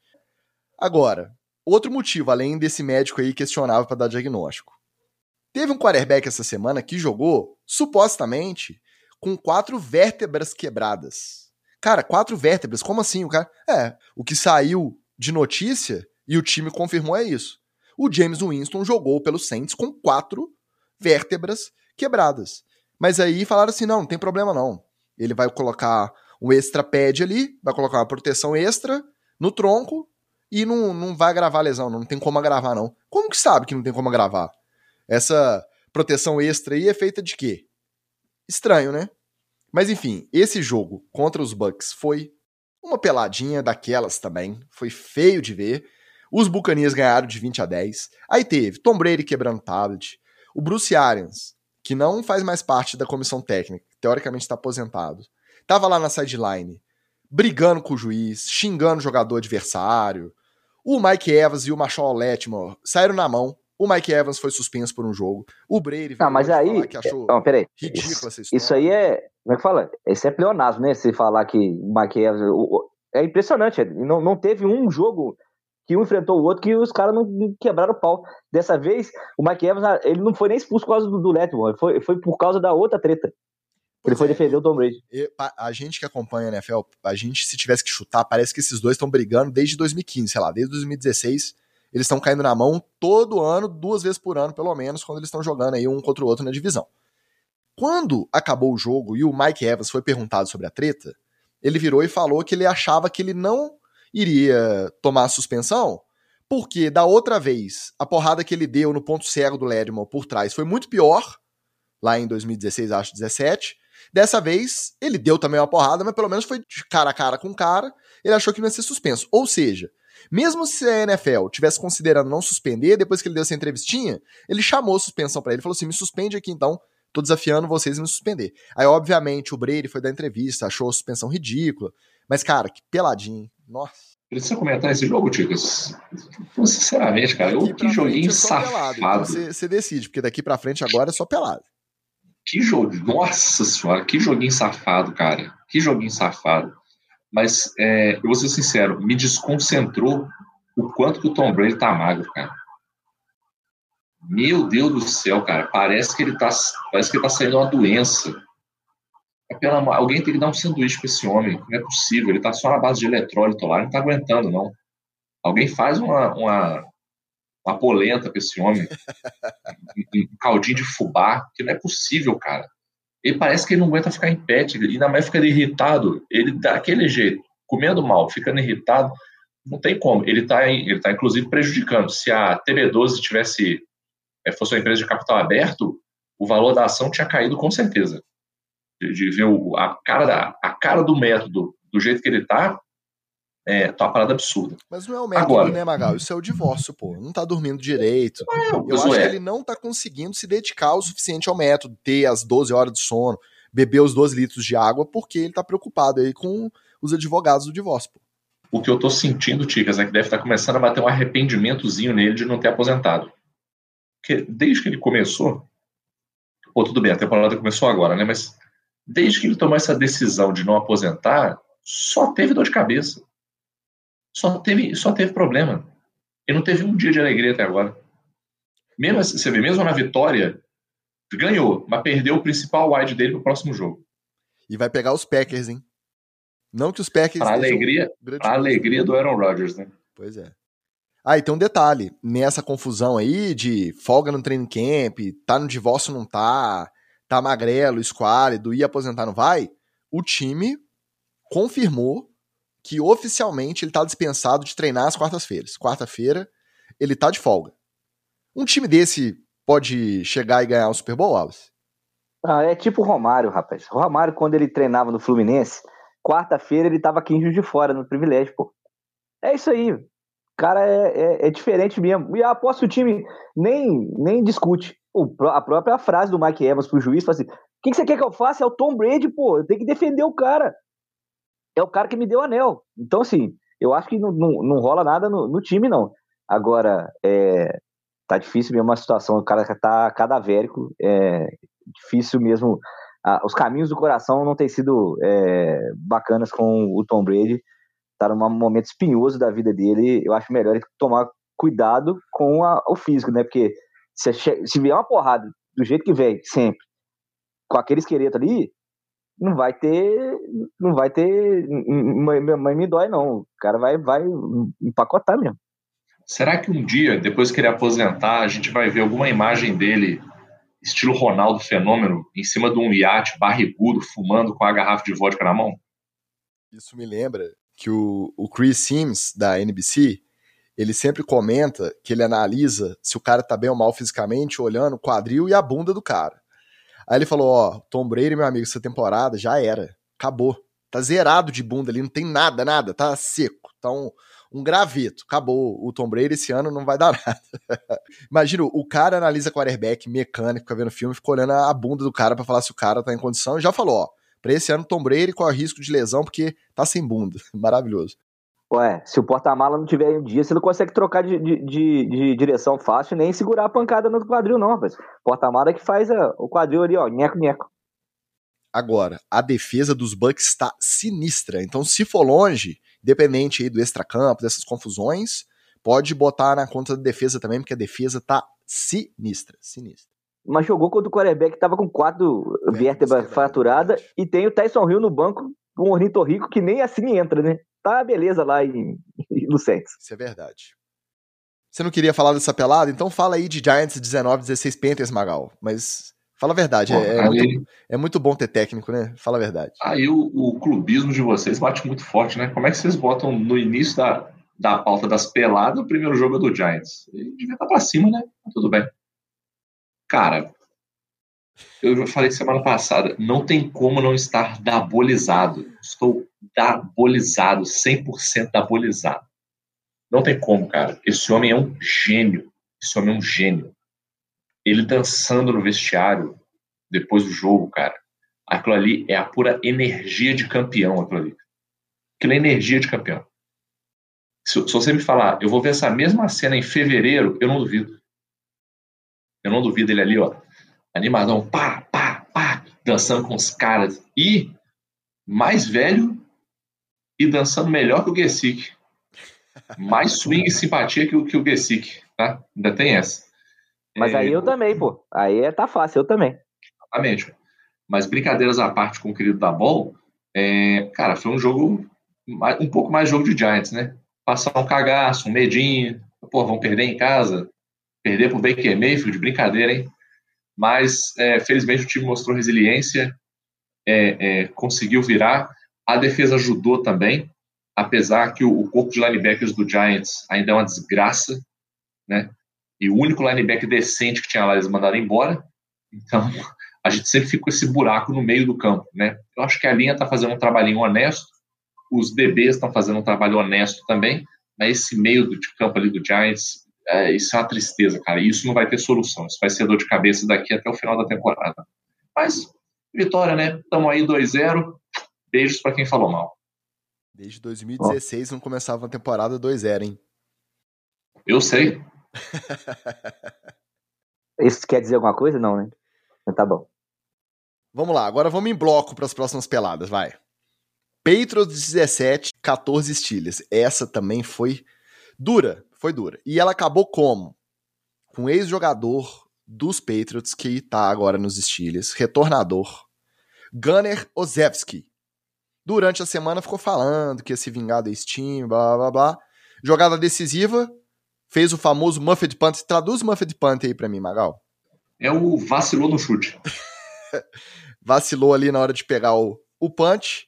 Agora, outro motivo, além desse médico aí questionável para dar diagnóstico. Teve um quarterback essa semana que jogou, supostamente, com quatro vértebras quebradas. Cara, quatro vértebras, como assim? O cara. É, o que saiu de notícia e o time confirmou é isso. O James Winston jogou pelo Saints com quatro vértebras quebradas. Mas aí falaram assim: não, não tem problema não. Ele vai colocar um extra pad ali, vai colocar uma proteção extra no tronco e não, não vai agravar a lesão, não tem como agravar não. Como que sabe que não tem como agravar? Essa proteção extra aí é feita de quê? Estranho, né? Mas enfim, esse jogo contra os Bucks foi uma peladinha daquelas também, foi feio de ver. Os Buccaneers ganharam de 20 a 10. Aí teve Tom Brady quebrando tablet, o Bruce Arians, que não faz mais parte da comissão técnica, teoricamente está aposentado, tava lá na sideline, brigando com o juiz, xingando o jogador adversário. O Mike Evans e o Marshall Letmore saíram na mão. O Mike Evans foi suspenso por um jogo. O Brady não, mas aí, que achou não, peraí. ridícula isso, essa história. Isso aí é, como é que fala? Esse é pleonasmo, né? Se falar que o Mike Evans é impressionante. Não, não teve um jogo que um enfrentou o outro que os caras não quebraram o pau. Dessa vez, o Mike Evans, ele não foi nem expulso por causa do, do Letmore, foi, foi por causa da outra treta. Ele foi é, defender o Tom Brady. A gente que acompanha a NFL, a gente, se tivesse que chutar, parece que esses dois estão brigando desde 2015, sei lá, desde 2016. Eles estão caindo na mão todo ano, duas vezes por ano, pelo menos, quando eles estão jogando aí um contra o outro na divisão. Quando acabou o jogo e o Mike Evans foi perguntado sobre a treta, ele virou e falou que ele achava que ele não iria tomar a suspensão, porque da outra vez, a porrada que ele deu no ponto cego do Ledman por trás foi muito pior, lá em 2016, acho, 17, Dessa vez, ele deu também uma porrada, mas pelo menos foi de cara a cara com o cara. Ele achou que não ia ser suspenso. Ou seja, mesmo se a NFL tivesse considerando não suspender, depois que ele deu essa entrevistinha, ele chamou suspensão para ele. Falou assim: me suspende aqui então, tô desafiando vocês a me suspender. Aí, obviamente, o Brady foi dar entrevista, achou a suspensão ridícula. Mas, cara, que peladinho. Nossa. Precisa comentar esse jogo, Ticas? Sinceramente, cara, eu que joguinho safado. Então você, você decide, porque daqui pra frente agora é só pelado. Que jogo, nossa senhora, que joguinho safado, cara. Que joguinho safado. Mas, é, eu vou ser sincero, me desconcentrou o quanto que o Tom Brady tá magro, cara. Meu Deus do céu, cara. Parece que ele tá, parece que ele tá saindo uma doença. É pela, alguém tem que dar um sanduíche pra esse homem. Não é possível. Ele tá só na base de eletrólito lá. Não tá aguentando, não. Alguém faz uma, uma, uma polenta pra esse homem, um caldinho de fubá, que não é possível, cara. Ele parece que ele não aguenta ficar em pé, e ainda mais ficando irritado. Ele daquele jeito, comendo mal, ficando irritado, não tem como. Ele tá, ele tá inclusive prejudicando. Se a TB12 tivesse, é, fosse uma empresa de capital aberto, o valor da ação tinha caído com certeza. De, de ver o, a, cara da, a cara do método do jeito que ele tá, é, tá uma parada absurda. Mas não é o método, Agora, né, Magal? Isso é o divórcio, pô. Não tá dormindo direito. É, eu acho é. que ele não tá conseguindo se dedicar o suficiente ao método, ter as 12 horas de sono, beber os 12 litros de água, porque ele tá preocupado aí com os advogados do divórcio, pô. O que eu tô sentindo, Ticas, é que deve estar tá começando a bater um arrependimentozinho nele de não ter aposentado. Porque desde que ele começou, pô, tudo bem, a temporada começou agora, né? Mas desde que ele tomou essa decisão de não aposentar, só teve dor de cabeça só teve, só teve problema. Ele não teve um dia de alegria até agora. Mesmo, assim, você vê, mesmo na vitória, ganhou, mas perdeu o principal wide dele pro próximo jogo. E vai pegar os Packers, hein? Não que os Packers. Pra alegria, pra alegria do Aaron Rodgers, né? Pois é. Ah, e tem um detalhe. Nessa confusão aí de folga no training camp, tá no divórcio, não tá, tá magrelo, esquálido, ia aposentar, não vai, o time confirmou que oficialmente ele está dispensado de treinar às quartas-feiras. Quarta-feira, ele está de folga. Um time desse pode chegar e ganhar o Super Bowl, Alice? Ah, é tipo o Romário, rapaz. O Romário, quando ele treinava no Fluminense, quarta-feira ele tava aqui em Juiz de Fora, no privilégio, pô. É isso aí. O cara é, é, é diferente mesmo. E aposto o time nem, nem discute. O, a própria frase do Mike Evans pro juiz, fala assim, o que, que você quer que eu faça? É o Tom Brady, pô. Eu tenho que defender o cara é o cara que me deu anel. Então, assim, eu acho que não, não, não rola nada no, no, time, não. Agora, é, tá difícil mesmo a situação, o cara tá cadavérico, é difícil mesmo. os caminhos do coração não têm sido é, bacanas com o Tom Brady. Tá num momento espinhoso da vida dele. Eu acho melhor ele tomar cuidado com a, o físico, né? Porque Se, se vier uma porrada do jeito que vem, sempre, com aquele esqueleto ali, não vai ter. Não vai ter. Mãe me dói, não. O cara vai, vai empacotar mesmo. Será que um dia, depois que ele aposentar, a gente vai ver alguma imagem dele, estilo Ronaldo Fenômeno, em cima de um iate barrigudo, fumando com a garrafa de vodka na mão? Isso me lembra que o, o Chris Sims, da NBC, ele sempre comenta que ele analisa se o cara tá bem ou mal fisicamente, olhando o quadril e a bunda do cara. Aí ele falou: Ó, Tom Brady, meu amigo, essa temporada já era. Acabou. Tá zerado de bunda ali, não tem nada, nada. Tá seco. Tá um, um graveto. Acabou. O Tom Brady esse ano não vai dar [LAUGHS] nada. Imagina, o cara analisa quarterback mecânico, fica vendo filme, fica olhando a bunda do cara para falar se o cara tá em condição e já falou: ó, pra esse ano Tom Brady corre risco de lesão porque tá sem bunda. [LAUGHS] Maravilhoso. Ué, se o porta-mala não tiver um dia, você não consegue trocar de, de, de, de, direção fácil nem segurar a pancada no quadril, não, rapaz. Porta-mala que faz a, o quadril ali, ó, nheco, nheco. Agora, a defesa dos Bucks está sinistra. Então, se for longe, independente aí do extracampo, dessas confusões, pode botar na conta da defesa também, porque a defesa tá sinistra, sinistra. Mas jogou contra o quarterback que tava com quatro é, vértebras fraturadas e tem o Tyson Hill no banco, um ornitorrico que nem assim entra, né? Tá beleza lá em, no Saints. Isso é verdade. Você não queria falar dessa pelada? Então fala aí de Giants 19, 16 Panthers, Magal. Mas fala a verdade, Pô, é, é, muito, é, muito, bom ter técnico, né? Fala a verdade. Aí o, o, clubismo de vocês bate muito forte, né? Como é que vocês botam no início da, da pauta das peladas o primeiro jogo é do Giants? Ele devia estar pra cima, né? Tudo bem. Cara, eu já falei semana passada, não tem como não estar dabolizado. Estou dabolizado, 100% dabolizado. Não tem como, cara. Esse homem é um gênio. Esse homem é um gênio. Ele dançando no vestiário depois do jogo, cara. Aquilo ali é a pura energia de campeão, aquilo ali. Aquilo é energia de campeão. Se, se você me falar, eu vou ver essa mesma cena em fevereiro, eu não duvido. Eu não duvido ele ali, ó animadão, pá, pá, pá, dançando com os caras. E mais velho e dançando melhor que o Gesick. Mais swing e simpatia que o, que o Gesick, tá? Ainda tem essa. Mas é, aí eu também, pô. Aí é, tá fácil, eu também. Exatamente. Mas brincadeiras à parte com o querido da Ball, é, cara, foi um jogo, um pouco mais jogo de Giants, né? Passar um cagaço, um medinho, pô, vão perder em casa, perder pro Baker Mayfield, brincadeira, hein? Mas é, felizmente o time mostrou resiliência, é, é, conseguiu virar. A defesa ajudou também, apesar que o, o, corpo de linebackers do Giants ainda é uma desgraça, né? E o único linebacker decente que tinha lá eles mandaram embora. Então a gente sempre fica com esse buraco no meio do campo, né? Eu acho que a linha está fazendo um trabalhinho honesto, os DBs estão fazendo um trabalho honesto também, mas esse meio de campo ali do Giants é, isso é uma tristeza, cara. Isso não vai ter solução. Isso vai ser dor de cabeça daqui até o final da temporada. Mas, vitória, né? Estamos aí 2-0. Beijos para quem falou mal. Desde 2016 oh. não começava a temporada 2-0, hein? Eu sei. [LAUGHS] Isso quer dizer alguma coisa? Não, né? Tá bom. Vamos lá, agora vamos em bloco para as próximas peladas, vai. Patriots 17, 14 Steelers. Essa também foi dura foi dura. E ela acabou como? Com um ex-jogador dos Patriots que tá agora nos Steelers, retornador, Gunner Ozevski. Durante a semana ficou falando que ia se vingar do Steam, blá blá blá. Jogada decisiva, fez o famoso Muffet Punt. Traduz Muffet Punt aí pra mim, Magal. É o vacilou no chute. [LAUGHS] vacilou ali na hora de pegar o, o punch,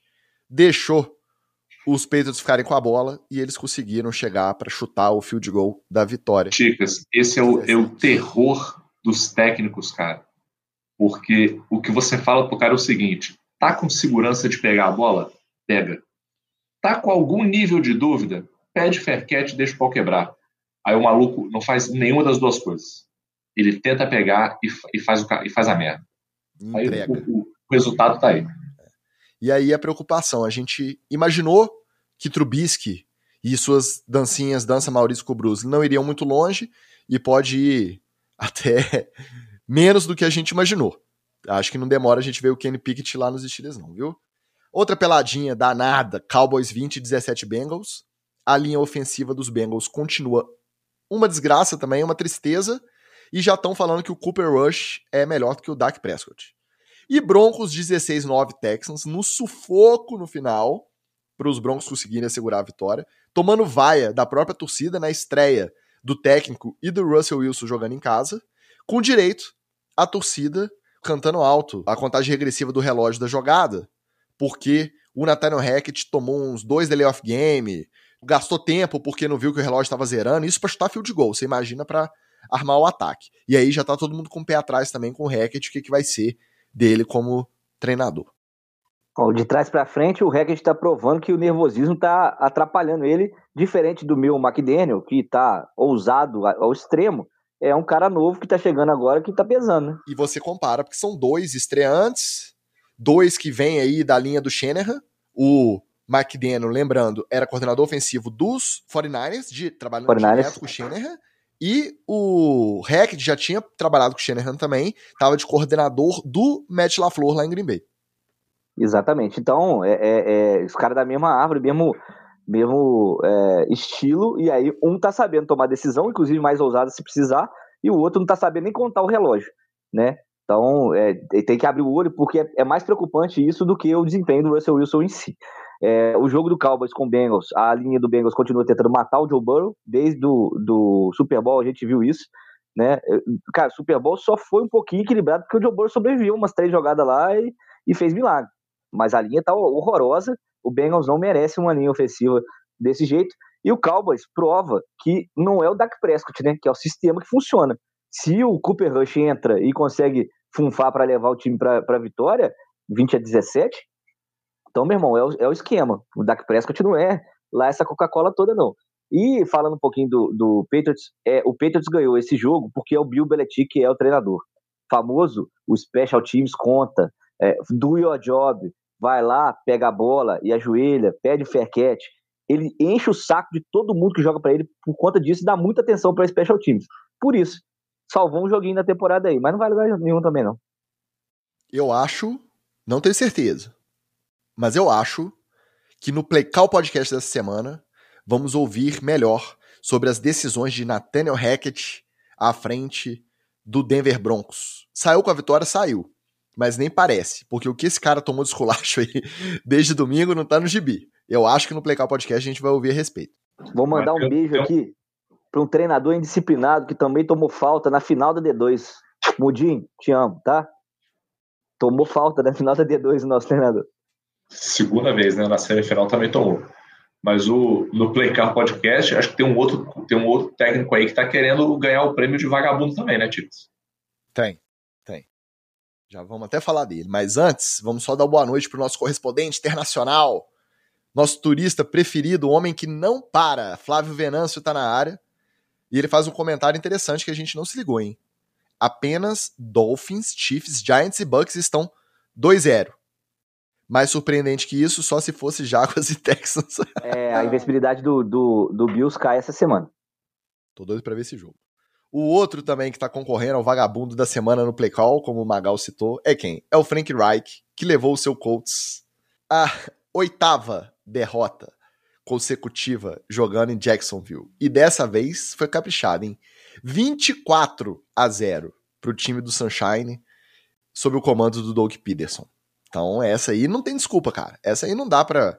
deixou os Patriots ficarem com a bola e eles conseguiram chegar para chutar o field goal da vitória. Chicas, esse é o, é o terror dos técnicos, cara. Porque o que você fala pro cara é o seguinte: tá com segurança de pegar a bola? Pega. Tá com algum nível de dúvida? Pede fair catch e deixa o pau quebrar. Aí o maluco não faz nenhuma das duas coisas. Ele tenta pegar e, e faz, o, e faz a merda. Aí o, o, o resultado tá aí. E aí a preocupação, a gente imaginou que Trubisky e suas dancinhas dança Maurício Cobruz não iriam muito longe e pode ir [LAUGHS] até menos do que a gente imaginou. Acho que não demora a gente ver o Kenny Pickett lá nos Steelers não, viu? Outra peladinha danada, Cowboys 20 17 Bengals. A linha ofensiva dos Bengals continua uma desgraça também, uma tristeza. e já estão falando que o Cooper Rush é melhor do que o Dak Prescott. E Broncos 16-9 Texans no sufoco no final para os Broncos conseguirem assegurar a vitória, tomando vaia da própria torcida na estreia do técnico e do Russell Wilson jogando em casa, com direito à torcida cantando alto a contagem regressiva do relógio da jogada, porque o Nathaniel Hackett tomou uns dois delay of game, gastou tempo porque não viu que o relógio estava zerando, isso para chutar field goal, você imagina para armar o ataque. E aí já tá todo mundo com o pé atrás também com o Hackett, o que, que vai ser dele como treinador. Bom, de trás para frente, o Hackett está provando que o nervosismo está atrapalhando ele, diferente do meu McDaniel, que está ousado ao extremo. É um cara novo que está chegando agora que está pesando. Né? E você compara, porque são dois estreantes, dois que vêm aí da linha do Shanahan. O McDaniel, lembrando, era coordenador ofensivo dos 49ers, de, trabalhando 49ers. direto com o Shanahan. E o Hackett já tinha trabalhado com o Shanahan também, estava de coordenador do Matt LaFleur lá em Green Bay. Exatamente. Então, é, é, é os caras da mesma árvore, mesmo, mesmo é, estilo, e aí um tá sabendo tomar decisão, inclusive mais ousada se precisar, e o outro não tá sabendo nem contar o relógio, né? Então, é, tem que abrir o olho, porque é, mais preocupante isso do que o desempenho do Russell Wilson em si. É, o jogo do Cowboys com o Bengals, a linha do Bengals continua tentando matar o Joe Burrow, desde do, do Super Bowl a gente viu isso, né? Cara, o Super Bowl só foi um pouquinho equilibrado porque o Joe Burrow sobreviveu umas três jogadas lá e, e fez milagre. Mas a linha tá horrorosa, o Bengals não merece uma linha ofensiva desse jeito, e o Cowboys prova que não é o Dak Prescott, né? Que é o sistema que funciona. Se o Cooper Rush entra e consegue funfar para levar o time para a vitória, 20 a 17, então, meu irmão, é o, é o esquema. O Dak Prescott não é lá essa Coca-Cola toda, não. E falando um pouquinho do, do Patriots, é, o Patriots ganhou esse jogo porque é o Bill Belichick que é o treinador. Famoso, o Special Teams conta, é, do your job, vai lá, pega a bola e ajoelha, pede fair catch. Ele enche o saco de todo mundo que joga para ele por conta disso e dá muita atenção para Special Teams. Por isso, salvou um joguinho na temporada aí, mas não vale lugar nenhum também não. Eu acho, não tenho certeza, mas eu acho que no Play Call Podcast dessa semana vamos ouvir melhor sobre as decisões de Nathaniel Hackett à frente do Denver Broncos. Saiu com a vitória? Saiu. Mas nem parece, porque o que esse cara tomou de esculacho [LAUGHS] aí desde domingo não tá no gibi. Eu acho que no Play Call Podcast a gente vai ouvir a respeito. Vou mandar um beijo aqui para um treinador indisciplinado que também tomou falta na final da D2. Mudim, te amo, tá? Tomou falta na final da D2 o nosso treinador. Segunda vez, né? Na semifinal também tomou. Mas o, no Playcar Podcast, acho que tem um outro, tem um outro técnico aí que tá querendo ganhar o prêmio de vagabundo também, né, Ticos? Tem, tem. Já vamos até falar dele. Mas antes, vamos só dar boa noite pro nosso correspondente internacional, nosso turista preferido, o homem que não para. Flávio Venâncio tá na área. E ele faz um comentário interessante que a gente não se ligou, hein? Apenas Dolphins, Chiefs, Giants e Bucks estão 2-0. Mais surpreendente que isso, só se fosse Jaguars e [LAUGHS] Texans. É, a invencibilidade do, do, do Bills cai essa semana. Tô doido pra ver esse jogo. O outro também que tá concorrendo ao vagabundo da semana no Play Call, como o Magal citou, é quem? É o Frank Reich, que levou o seu Colts à oitava derrota consecutiva jogando em Jacksonville. E dessa vez foi caprichado, hein? 24 a 0 pro time do Sunshine, sob o comando do Doug Peterson. Então, essa aí não tem desculpa, cara. Essa aí não dá pra,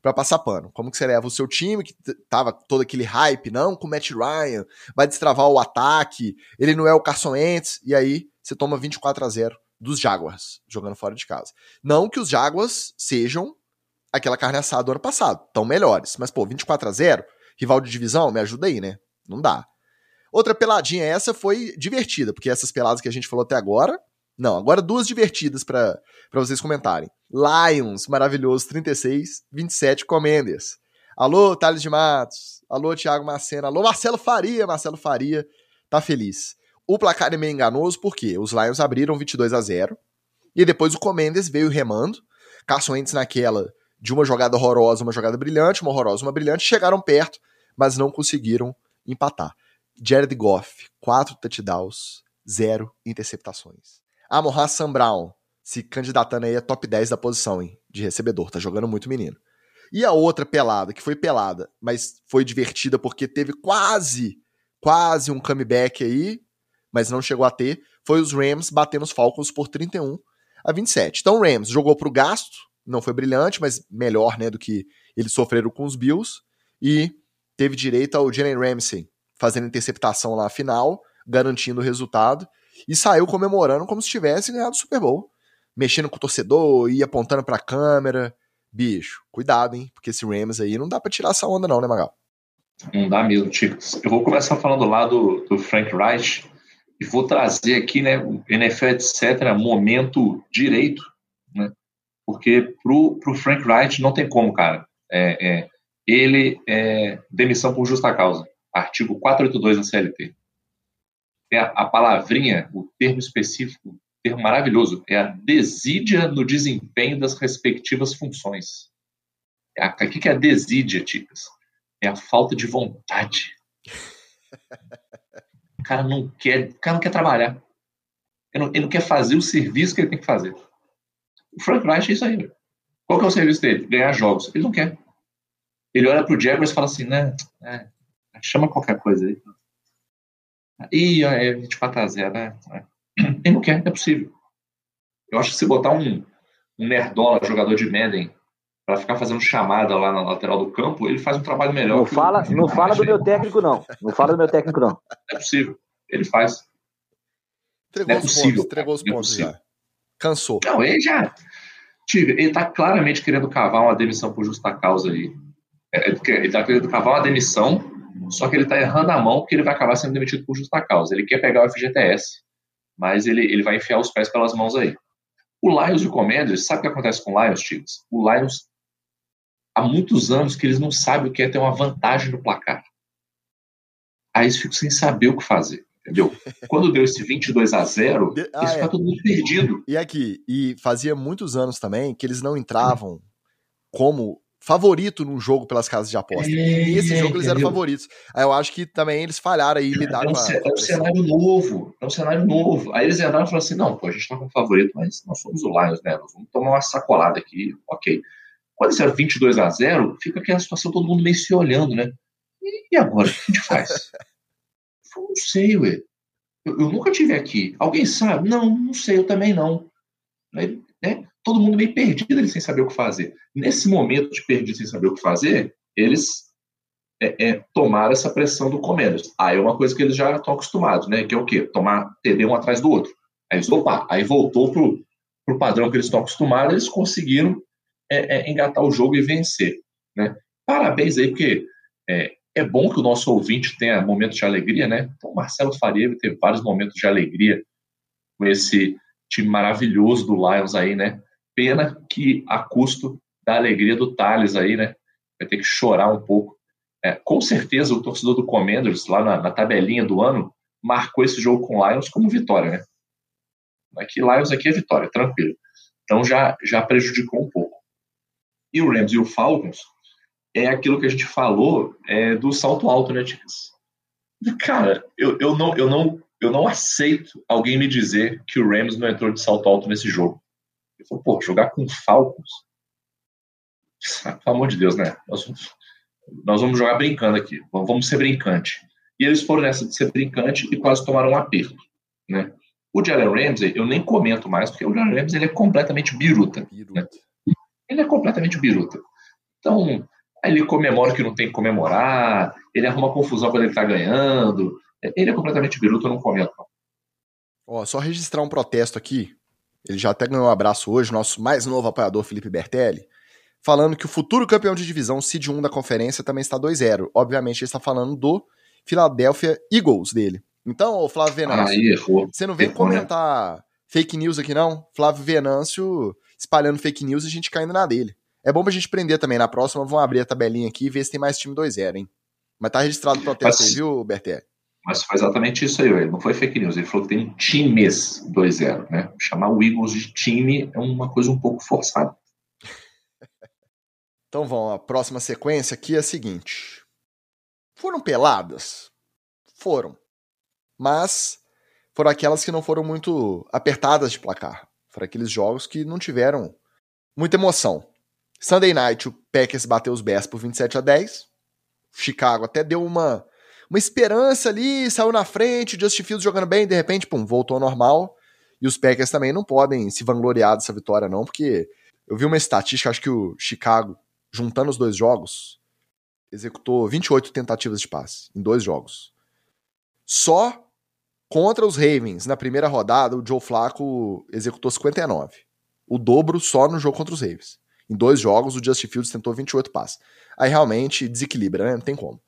pra passar pano. Como que você leva o seu time, que tava todo aquele hype, não, com o Matt Ryan, vai destravar o ataque, ele não é o Carson Wentz, e aí você toma 24 a 0 dos Jaguars, jogando fora de casa. Não que os Jaguars sejam aquela carne assada do ano passado, tão melhores, mas, pô, 24 a 0 rival de divisão, me ajuda aí, né? Não dá. Outra peladinha essa foi divertida, porque essas peladas que a gente falou até agora, não, agora duas divertidas para vocês comentarem. Lions, maravilhoso, 36, 27, Commanders. Alô, Thales de Matos. Alô, Thiago Macena. Alô, Marcelo Faria. Marcelo Faria tá feliz. O placar é meio enganoso porque os Lions abriram 22 a 0 e depois o Commanders veio remando. Carson Wentz naquela de uma jogada horrorosa, uma jogada brilhante, uma horrorosa, uma brilhante, chegaram perto, mas não conseguiram empatar. Jared Goff, quatro touchdowns, zero interceptações. Amorra Sam Brown, se candidatando aí a top 10 da posição, hein, de recebedor, tá jogando muito menino. E a outra pelada, que foi pelada, mas foi divertida porque teve quase, quase um comeback aí, mas não chegou a ter, foi os Rams batendo os Falcons por 31 a 27. Então o Rams jogou pro gasto, não foi brilhante, mas melhor, né, do que eles sofreram com os Bills e teve direito ao Jalen Ramsey fazendo interceptação lá na final, garantindo o resultado e saiu comemorando como se tivesse ganhado o Super Bowl, mexendo com o torcedor, ia apontando para a câmera. Bicho, cuidado, hein? Porque esse Rams aí não dá para tirar essa onda não, né, Magal? Não dá mesmo, Ticos. Eu vou começar falando lá do, do Frank Reich e vou trazer aqui, né, o NFL, etc., momento direito, né? Porque pro, pro Frank Reich não tem como, cara. É, é, ele é demissão por justa causa. Artigo 482 da CLT. É a, palavrinha, o termo específico, termo maravilhoso, é a desídia no desempenho das respectivas funções. É a, o que é a desídia, Ticas? É a falta de vontade. O cara não quer, o cara não quer trabalhar. Ele não, ele não quer fazer o serviço que ele tem que fazer. O Frank Reich é isso aí. Qual que é o serviço dele? Ganhar jogos. Ele não quer. Ele olha pro Jaguars e fala assim, né? É, chama qualquer coisa aí. Ih, é 24 a 0, né? Ele não quer, não é possível. Eu acho que se botar um, um nerdola, jogador de Madden, para ficar fazendo chamada lá na lateral do campo, ele faz um trabalho melhor. Não fala, o... não fala do meu técnico, não. Não fala do meu técnico, não. É possível. Ele faz. Entregou não é possível. Pontos, entregou os é pontos é já. Cansou. Não, ele já. Tive, ele tá claramente querendo cavar uma demissão por justa causa. É, ele tá querendo cavar uma demissão, só que ele tá errando a mão porque ele vai acabar sendo demitido por justa causa. Ele quer pegar o FGTS, mas ele, ele vai enfiar os pés pelas mãos aí. O Lions e o Commanders, sabe o que acontece com o Lions, Tigres? O Lions há muitos anos que eles não sabem o que é ter uma vantagem no placar. Aí eles ficam sem saber o que fazer. Entendeu? Quando deu esse 22 a 0 ah, eles é. todo mundo perdido. E aqui, e fazia muitos anos também que eles não entravam como favorito num jogo pelas casas de aposta. É, e esse jogo eles eram favoritos. Aí eu acho que também eles falharam aí, lidaram é um, com a, É um cenário novo, é um cenário novo. Aí eles entraram e falaram assim, não, pô, a gente tá com favorito, mas nós somos o Lions, né? Nós vamos tomar uma sacolada aqui, ok. Quando isso era 22 a 0 fica aquela situação, todo mundo meio se olhando, né? E, agora, o que a gente faz? eu não sei, ué. Eu, eu, nunca tive aqui. Alguém sabe? Não, não sei, eu também não. Aí, né? Todo mundo meio perdido ali sem saber o que fazer. Nesse momento de perdido sem saber o que fazer, eles é, é, tomaram essa pressão do Commanders. Aí é uma coisa que eles já estão acostumados, né? Que é o quê? Tomar TD um atrás do outro. Aí eles, opa, aí voltou pro, pro padrão que eles estão acostumados, eles conseguiram é, é, engatar o jogo e vencer. Né? Parabéns aí, porque é, é bom que o nosso ouvinte tenha momentos de alegria, né? Então, Marcelo Faria teve vários momentos de alegria com esse time maravilhoso do Lions aí, né? Pena que a custo da alegria do Thales aí, né? Vai ter que chorar um pouco. É, com certeza o torcedor do Commanders, lá na, na, tabelinha do ano, marcou esse jogo com o Lions como vitória, né? Aqui, Lions aqui é vitória, tranquilo. Então já, já prejudicou um pouco. E o Rams e o Falcons é aquilo que a gente falou é, do salto alto, né, Ticas? Cara, eu, eu, não, eu, não, eu não aceito alguém me dizer que o Rams não entrou de salto alto nesse jogo. Eu falo, pô, jogar com Falcons? Pelo amor de Deus, né? Nós, nós vamos jogar brincando aqui. Vamos ser brincante. E eles foram nessa de ser brincante e quase tomaram um aperto, né? O Jalen Ramsey, eu nem comento mais, porque o Jalen Ramsey ele é completamente biruta. biruta. Né? Ele é completamente biruta. Então, ele comemora o que não tem que comemorar, ele arruma confusão quando ele tá ganhando. Ele é completamente biruta, eu não comento. Ó, só registrar um protesto aqui. Ele já até ganhou um abraço hoje, nosso mais novo apoiador, Felipe Bertelli, falando que o futuro campeão de divisão, Seed 1 da conferência, também está 2-0. Obviamente, ele está falando do Philadelphia Eagles dele. Então, ô Flávio Venâncio, ah, você não vem errou, comentar né? fake news aqui, não? Flávio Venâncio espalhando fake news e a gente caindo na dele. É bom pra gente prender também. Na próxima, vamos abrir a tabelinha aqui e ver se tem mais time 2-0, hein? Mas tá registrado o protesto aí, viu, Berté? Mas foi exatamente isso aí, ele não foi fake news. Ele falou que tem times 2-0, né? Chamar o Eagles de time é uma coisa um pouco forçada. [LAUGHS] então vamos, a próxima sequência aqui é a seguinte. Foram peladas? Foram. Mas foram aquelas que não foram muito apertadas de placar. Foram aqueles jogos que não tiveram muita emoção. Sunday Night, o Packers bateu os Bears por 27 a 10. Chicago até deu uma, uma esperança ali, saiu na frente, o Justin Fields jogando bem, de repente, pum, voltou ao normal. E os Packers também não podem se vangloriar dessa vitória, não, porque eu vi uma estatística, acho que o Chicago, juntando os dois jogos, executou 28 tentativas de passe em dois jogos. Só contra os Ravens, na primeira rodada, o Joe Flacco executou 59. O dobro só no jogo contra os Ravens. Em dois jogos, o Justin Fields tentou 28 passes. Aí realmente desequilibra, né? Não tem como.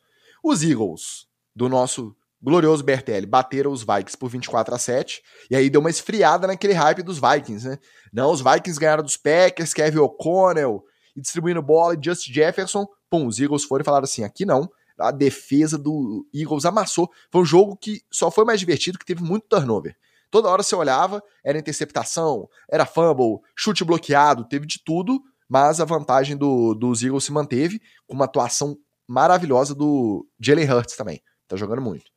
Os Eagles, do nosso glorioso Bertelli, bateram os Vikings por 24 a 7, e aí deu uma esfriada naquele hype dos Vikings, né? Não, os Vikings ganharam dos Packers, Kevin O'Connell, e distribuindo bola, e Just Jefferson, pum, os Eagles foram e falaram assim, aqui não, a defesa do Eagles amassou, foi um jogo que só foi mais divertido, que teve muito turnover. Toda hora você olhava, era interceptação, era fumble, chute bloqueado, teve de tudo, mas a vantagem do, dos Eagles se manteve, com uma atuação maravilhosa do Jalen Hurts também, tá jogando muito.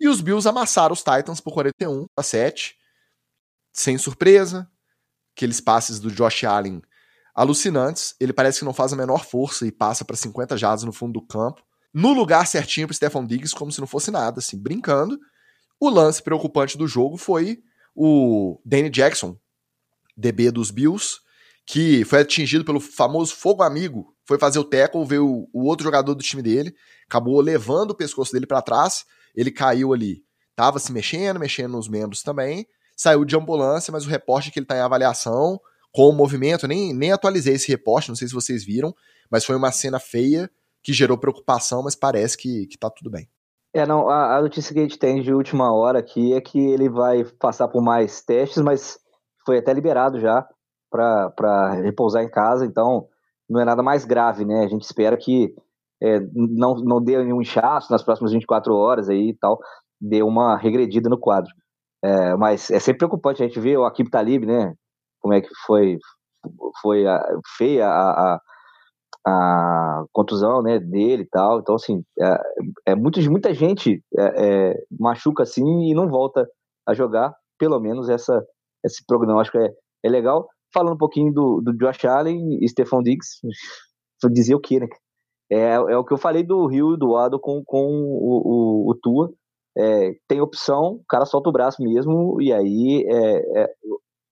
E os Bills amassaram os Titans por 41 a 7, sem surpresa. Aqueles passes do Josh Allen alucinantes. Ele parece que não faz a menor força e passa para 50 jardas no fundo do campo. No lugar certinho para Stephon Diggs, como se não fosse nada, assim, brincando. O lance preocupante do jogo foi o Danny Jackson, DB dos Bills, que foi atingido pelo famoso fogo amigo, foi fazer o tackle, veio o outro jogador do time dele, acabou levando o pescoço dele para trás ele caiu ali, tava se mexendo, mexendo nos membros também, saiu de ambulância, mas o reporte que ele tá em avaliação, com o movimento, nem, nem atualizei esse reporte, não sei se vocês viram, mas foi uma cena feia que gerou preocupação, mas parece que, que tá tudo bem. É, não, a, a notícia que a gente tem de última hora aqui é que ele vai passar por mais testes, mas foi até liberado já para repousar em casa, então não é nada mais grave, né? A gente espera que é, não, não dê nenhum inchaço nas próximas 24 horas aí e tal, dê uma regredida no quadro. É, mas é sempre preocupante a gente ver o Akib Talib, né? Como é que foi, foi a, feia a, a, a, contusão né, dele e tal. Então, assim, é, é muito, muita gente é, é, machuca assim e não volta a jogar. Pelo menos essa, esse prognóstico é, é legal. Falando um pouquinho do, do Josh Allen e Stephon Diggs, [LAUGHS] dizer o quê, né? É, é o que eu falei do Rio e do Ado com, com o, o, o Tua. É, tem opção, o cara solta o braço mesmo, e aí é, é,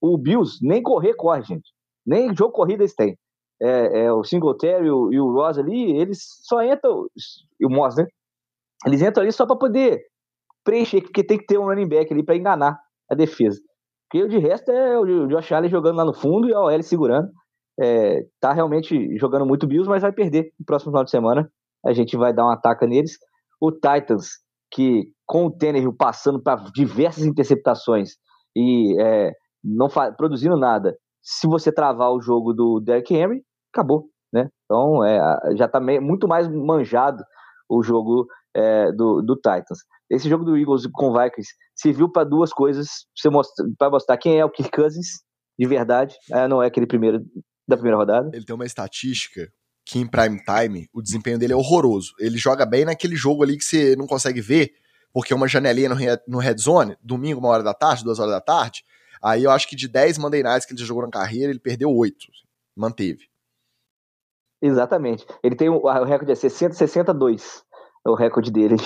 o Bills nem correr corre, gente. Nem jogo corrida eles têm. É, é o Singletary e o, e o Ross ali, eles só entram, e o Moss, né? Eles entram ali só para poder preencher, porque tem que ter um running back ali para enganar a defesa. Porque de resto é o Josh Allen jogando lá no fundo e a OL segurando é, tá realmente jogando muito Bills, mas vai perder no próximo final de semana. A gente vai dar um ataque neles. O Titans, que com o Tannehill passando para diversas interceptações e é, não produzindo nada, se você travar o jogo do Derrick Henry, acabou, né? Então é, já está muito mais manjado o jogo é, do, do Titans. Esse jogo do Eagles com Vikings serviu para duas coisas, para mostrar quem é o Kirk Cousins de verdade, é, não é aquele primeiro da primeira rodada. Ele tem uma estatística que em prime time o desempenho dele é horroroso. Ele joga bem naquele jogo ali que você não consegue ver, porque é uma janelinha no, red zone, domingo, uma hora da tarde, duas horas da tarde. Aí eu acho que de 10 Monday Nights que ele já jogou na carreira, ele perdeu 8. Manteve. Exatamente. Ele tem o, o recorde é 60, 62. É o recorde dele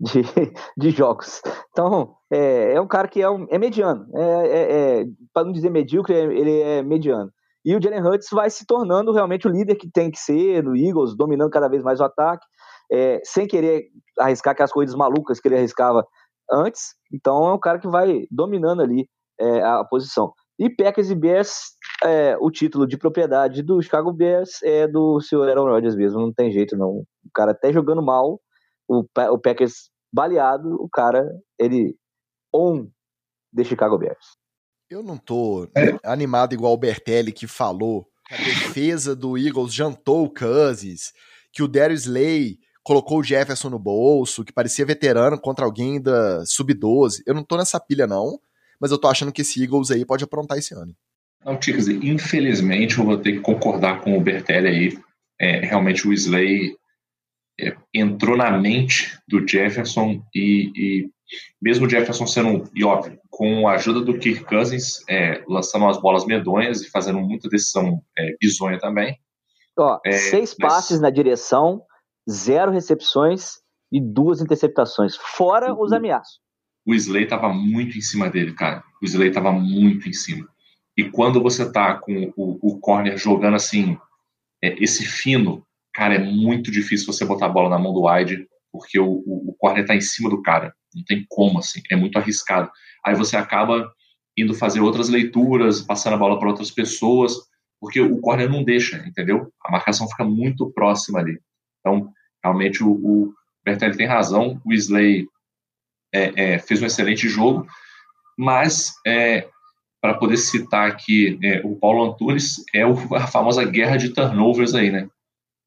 de, de, [LAUGHS] de jogos. Então, é, é, um cara que é, um, é mediano. É, é, é para não dizer medíocre, é, ele é mediano. E o Jalen Hurts vai se tornando realmente o líder que tem que ser no Eagles, dominando cada vez mais o ataque, é, sem querer arriscar aquelas coisas malucas que ele arriscava antes. Então é um cara que vai dominando ali é, a posição. E Packers e Bears, é, o título de propriedade do Chicago Bears é do senhor Aaron Rodgers mesmo, não tem jeito não. O cara até jogando mal, o, o Packers baleado, o cara, ele on de Chicago Bears. Eu não tô é. animado igual o Bertelli que falou que a defesa do Eagles jantou o Cousins, que o Darius Slay colocou o Jefferson no bolso, que parecia veterano contra alguém da sub-12. Eu não tô nessa pilha não, mas eu tô achando que esse Eagles aí pode aprontar esse ano. Não, Ticas, infelizmente eu vou ter que concordar com o Bertelli aí. É, realmente o Slay é, entrou na mente do Jefferson e, e mesmo o Jefferson sendo, e óbvio, com a ajuda do Kirk Cousins, é, lançando umas bolas medonhas e fazendo muita decisão é, bizonha também. Ó, é, seis mas... passes na direção, zero recepções e duas interceptações, fora os ameaços. O Slay tava muito em cima dele, cara. O Slay tava muito em cima. E quando você tá com o, o corner jogando assim, é, esse fino, cara, é muito difícil você botar a bola na mão do wide, porque o, o, o corner tá em cima do cara. Não tem como, assim. É muito arriscado. Aí você acaba indo fazer outras leituras, passando a bola para outras pessoas, porque o corner não deixa, entendeu? A marcação fica muito próxima ali. Então, realmente, o, o Bertelli tem razão. O Slay é, é, fez um excelente jogo, mas é, para poder citar aqui é, o Paulo Antunes, é o, a famosa guerra de turnovers aí, né?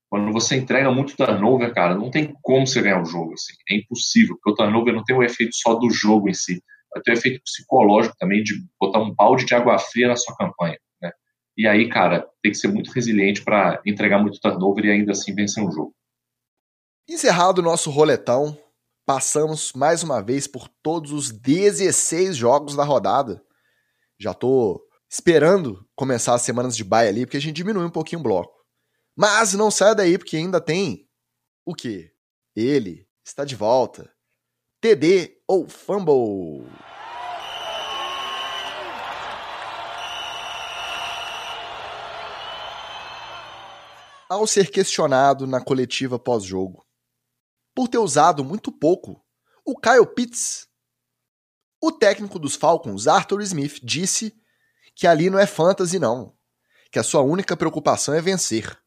Quando você entrega muito turnover, cara, não tem como você ganhar o jogo, assim, é impossível, porque o turnover não tem o efeito só do jogo em si, vai ter o efeito psicológico também de botar um balde de água fria na sua campanha, né? E aí, cara, tem que ser muito resiliente para entregar muito turnover e ainda assim vencer um jogo. Encerrado o nosso roletão, passamos mais uma vez por todos os 16 jogos da rodada. Já tô esperando começar as semanas de bye ali, porque a gente diminui um pouquinho o bloco. Mas não saia daí, porque ainda tem o quê? Ele está de volta. TD ou Fumble. Ao ser questionado na coletiva pós-jogo por ter usado muito pouco o Kyle Pitts. O técnico dos Falcons, Arthur Smith, disse que ali não é fantasy não, que a sua única preocupação é vencer.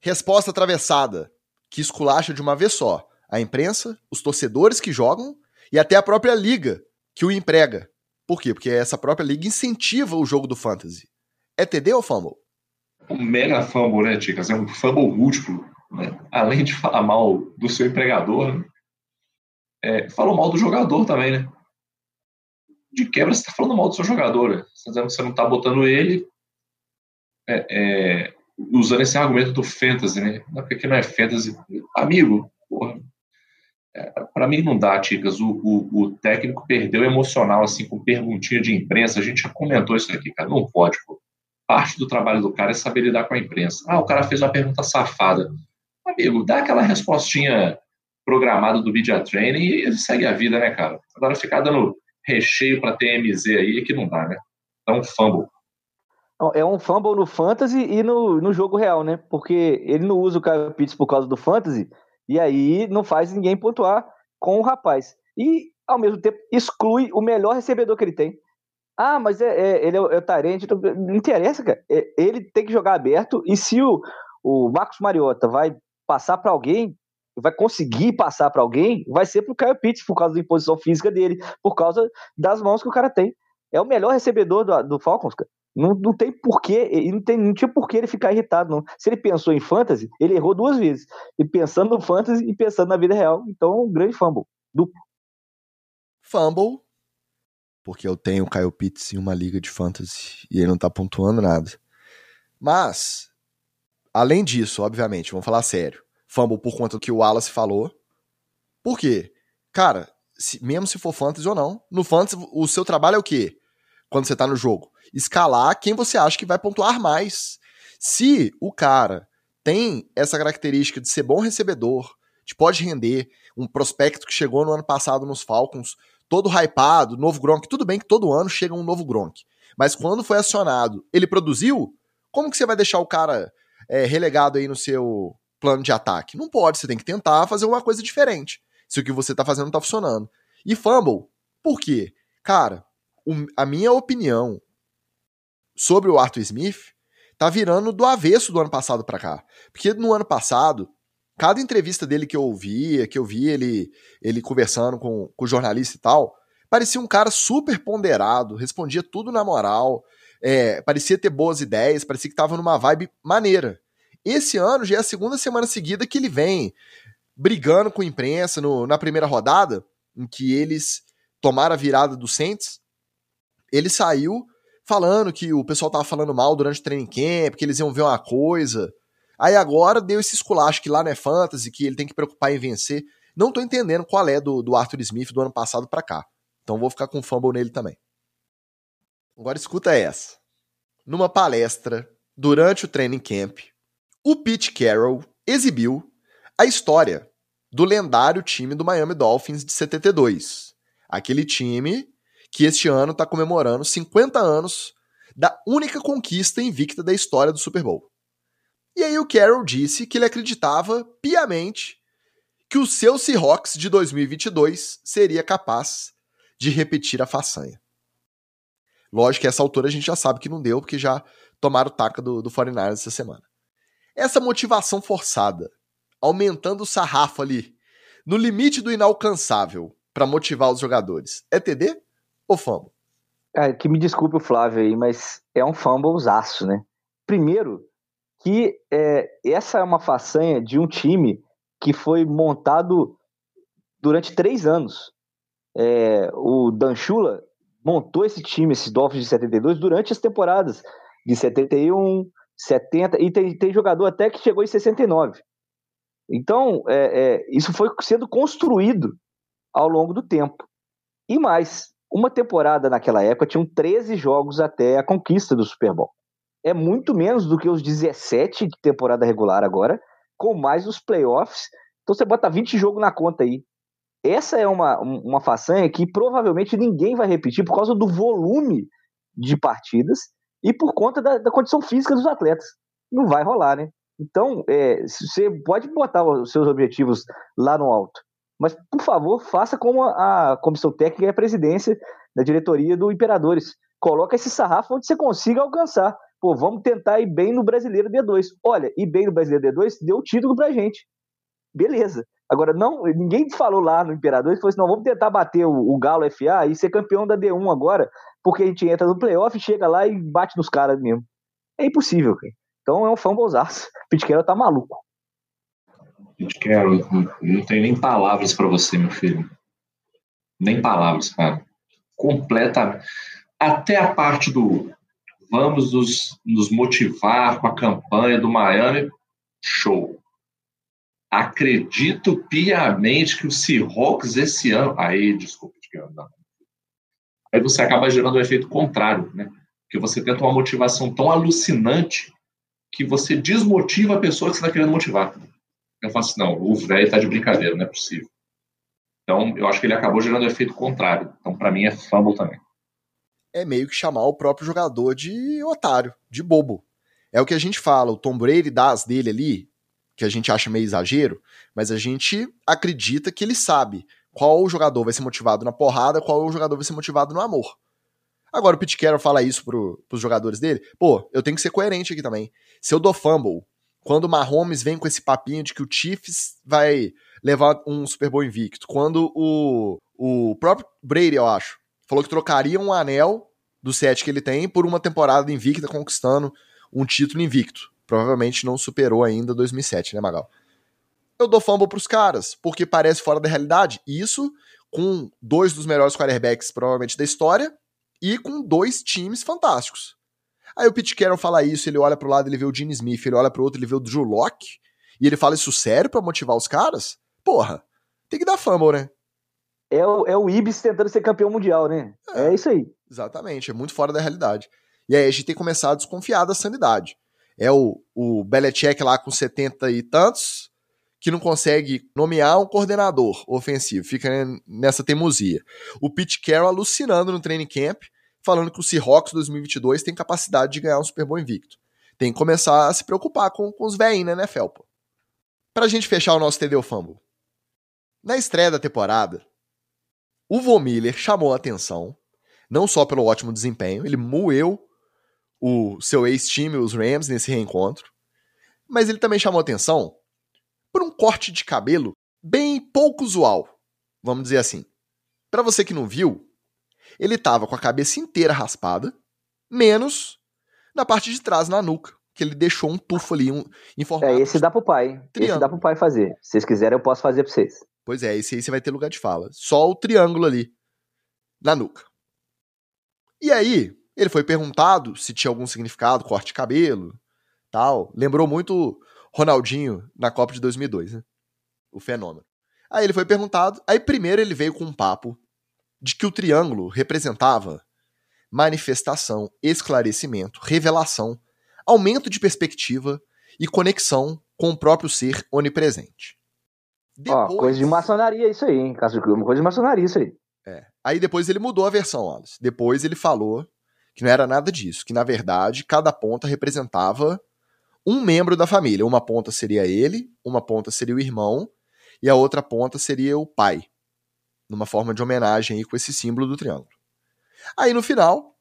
Resposta atravessada, que esculacha de uma vez só a imprensa, os torcedores que jogam e até a própria liga que o emprega. Por quê? Porque essa própria liga incentiva o jogo do fantasy. É TD ou fumble? Um mega fumble, né, Ticas? É um fumble múltiplo né? além de falar mal do seu empregador, né? é, falou mal do jogador também, né? De quebra, você está falando mal do seu jogador. Né? Você está dizendo que você não está botando ele é, é, usando esse argumento do fantasy, né? Não, porque não é fantasy. Amigo, porra. É, para mim não dá, Ticas. O, o, o, técnico perdeu emocional, assim, com perguntinha de imprensa. A gente já comentou isso aqui, cara. Não pode, pô. Parte do trabalho do cara é saber lidar com a imprensa. Ah, o cara fez uma pergunta safada. Amigo, dá aquela respostinha programada do Media Training e segue a vida, né, cara? Agora ficar dando recheio para TMZ aí é que não dá, né? Então, fumble. É um fumble no Fantasy e no, no jogo real, né? Porque ele não usa o Kyle Pitts por causa do Fantasy e aí não faz ninguém pontuar com o rapaz. E, ao mesmo tempo, exclui o melhor recebedor que ele tem. Ah, mas é, é ele é o, é o Tarente. Não interessa, cara. É, ele tem que jogar aberto e se o, o Marcos Mariota vai passar para alguém, vai conseguir passar para alguém, vai ser para o Kyle Pitts por causa da imposição física dele, por causa das mãos que o cara tem. É o melhor recebedor do, do Falcons, cara. Não, não tem porquê, não, tem, não tinha porquê ele ficar irritado, não. Se ele pensou em fantasy, ele errou duas vezes. E pensando no fantasy e pensando na vida real. Então, um grande fumble. Duplo. Fumble, porque eu tenho o Kyle Pitts em uma liga de fantasy e ele não tá pontuando nada. Mas, Além disso, obviamente, vamos falar sério. Fumble por conta do que o Wallace falou. Por quê? Cara, se, mesmo se for fantasy ou não, no fantasy o seu trabalho é o quê? Quando você tá no jogo? Escalar quem você acha que vai pontuar mais. Se o cara tem essa característica de ser bom recebedor, de pode render, um prospecto que chegou no ano passado nos Falcons, todo hypado, novo Gronk, tudo bem que todo ano chega um novo Gronk. Mas quando foi acionado, ele produziu? Como que você vai deixar o cara é, relegado aí no seu plano de ataque. Não pode, você tem que tentar fazer uma coisa diferente. Se o que você tá fazendo não tá funcionando. E fumble, por quê? Cara, a minha opinião sobre o Arthur Smith tá virando do avesso do ano passado para cá. Porque no ano passado, cada entrevista dele que eu ouvia, que eu via ele, ele conversando com, com o jornalista e tal, parecia um cara super ponderado, respondia tudo na moral, é, parecia ter boas ideias, parecia que estava numa vibe maneira. Esse ano já é a segunda semana seguida que ele vem brigando com a imprensa no, na primeira rodada, em que eles tomaram a virada do Saints. Ele saiu falando que o pessoal tava falando mal durante o training camp, que eles iam ver uma coisa. Aí agora deu esse esculacho que lá não é fantasy, que ele tem que preocupar em vencer. Não tô entendendo qual é do, do Arthur Smith do ano passado para cá. Então vou ficar com fumble nele também. Agora escuta essa. Numa palestra durante o training camp, o Pete Carroll exibiu a história do lendário time do Miami Dolphins de 72. Aquele time que este ano está comemorando 50 anos da única conquista invicta da história do Super Bowl. E aí o Carroll disse que ele acreditava piamente que o seu Seahawks de 2022 seria capaz de repetir a façanha. Lógico que essa altura a gente já sabe que não deu, porque já tomaram o taca do, do 49ers essa semana. Essa motivação forçada, aumentando o sarrafo ali, no limite do inalcançável, para motivar os jogadores, é TD ou fumble? Cara, que me desculpe o Flávio aí, mas é um fumblezaço, né? Primeiro, que é, essa é uma façanha de um time que foi montado durante três anos. É, o Dan Shula montou esse time, esses Dolphins de 72, durante as temporadas de 71, 70, e tem, tem jogador até que chegou em 69. Então, é, é, isso foi sendo construído ao longo do tempo. E mais, uma temporada naquela época tinham 13 jogos até a conquista do Super Bowl. É muito menos do que os 17 de temporada regular agora, com mais os playoffs. Então você bota 20 jogos na conta aí. Essa é uma, uma façanha que provavelmente ninguém vai repetir por causa do volume de partidas e por conta da, da condição física dos atletas. Não vai rolar, né? Então, é, você pode botar os seus objetivos lá no alto, mas, por favor, faça como a, comissão técnica e a presidência da diretoria do Imperadores. Coloca esse sarrafo onde você consiga alcançar. Pô, vamos tentar ir bem no Brasileiro D2. Olha, ir bem no Brasileiro D2 deu título pra gente. Beleza. Agora, não, ninguém falou lá no Imperador, falou assim, não, vamos tentar bater o, o, Galo FA e ser campeão da D1 agora, porque a gente entra no playoff, chega lá e bate nos caras mesmo. É impossível, cara. Então é um fumblezaço. Pitcairn tá maluco. Pitcairn, não tenho nem palavras para você, meu filho. Nem palavras, cara. Completa. Até a parte do vamos nos, nos motivar com a campanha do Miami, show acredito piamente que o Seahawks esse ano. Aí, desculpa, não. Aí você acaba gerando o um efeito contrário, né? Porque você tenta uma motivação tão alucinante que você desmotiva a pessoa que você está querendo motivar. Eu falo assim, não, o velho está de brincadeira, não é possível. Então, eu acho que ele acabou gerando o um efeito contrário. Então, para mim, é fumble também. É meio que chamar o próprio jogador de otário, de bobo. É o que a gente fala, o Tom Brady dá as dele ali, que a gente acha meio exagero, mas a gente acredita que ele sabe qual jogador vai ser motivado na porrada, qual jogador vai ser motivado no amor. Agora o Pete Carroll fala isso pro, pros jogadores dele, pô, eu tenho que ser coerente aqui também. Se eu dou fumble, quando o Mahomes vem com esse papinho de que o Chiefs vai levar um Super Bowl invicto, quando o, o próprio Brady, eu acho, falou que trocaria um anel do set que ele tem por uma temporada invicta conquistando um título invicto provavelmente não superou ainda 2007, né, Magal? Eu dou fumble pros caras, porque parece fora da realidade. Isso com dois dos melhores quarterbacks, provavelmente, da história, e com dois times fantásticos. Aí o Pete Carroll fala isso, ele olha pro lado, ele vê o Gene Smith, ele olha pro outro, ele vê o Drew Locke, e ele fala isso sério para motivar os caras? Porra, tem que dar fumble, né? É o, é o Ibis tentando ser campeão mundial, né? É, é isso aí. Exatamente, é muito fora da realidade. E aí a gente tem que começar a desconfiar da sanidade. É o, o Belichick lá com 70 e tantos, que não consegue nomear um coordenador ofensivo, fica nessa teimosia. O Pete Carroll alucinando no training camp, falando que o Seahawks 2022 tem capacidade de ganhar um Super Bowl invicto. Tem que começar a se preocupar com, com os velhinhos, né, Felpa? Pra gente fechar o nosso TD Fumble. Na estreia da temporada, o Von Miller chamou a atenção, não só pelo ótimo desempenho, ele moeu o seu ex-time, os Rams, nesse reencontro. Mas ele também chamou atenção por um corte de cabelo bem pouco usual, vamos dizer assim. Para você que não viu, ele tava com a cabeça inteira raspada, menos na parte de trás, na nuca, que ele deixou um tufo ali um, em formato É, esse dá pro pai. Triângulo. Esse dá pro pai fazer. Se vocês quiserem, eu posso fazer pra vocês. Pois é, esse aí você vai ter lugar de fala. Só o triângulo ali, na nuca. E aí, ele foi perguntado se tinha algum significado, corte de cabelo, tal. Lembrou muito Ronaldinho na Copa de 2002, né? O fenômeno. Aí ele foi perguntado, aí primeiro ele veio com um papo de que o triângulo representava manifestação, esclarecimento, revelação, aumento de perspectiva e conexão com o próprio ser onipresente. Depois... Ó, coisa de maçonaria isso aí, hein? Uma coisa de maçonaria isso aí. É. Aí depois ele mudou a versão, Wallace. Depois ele falou que não era nada disso, que na verdade cada ponta representava um membro da família. Uma ponta seria ele, uma ponta seria o irmão e a outra ponta seria o pai, numa forma de homenagem aí com esse símbolo do triângulo. Aí no final,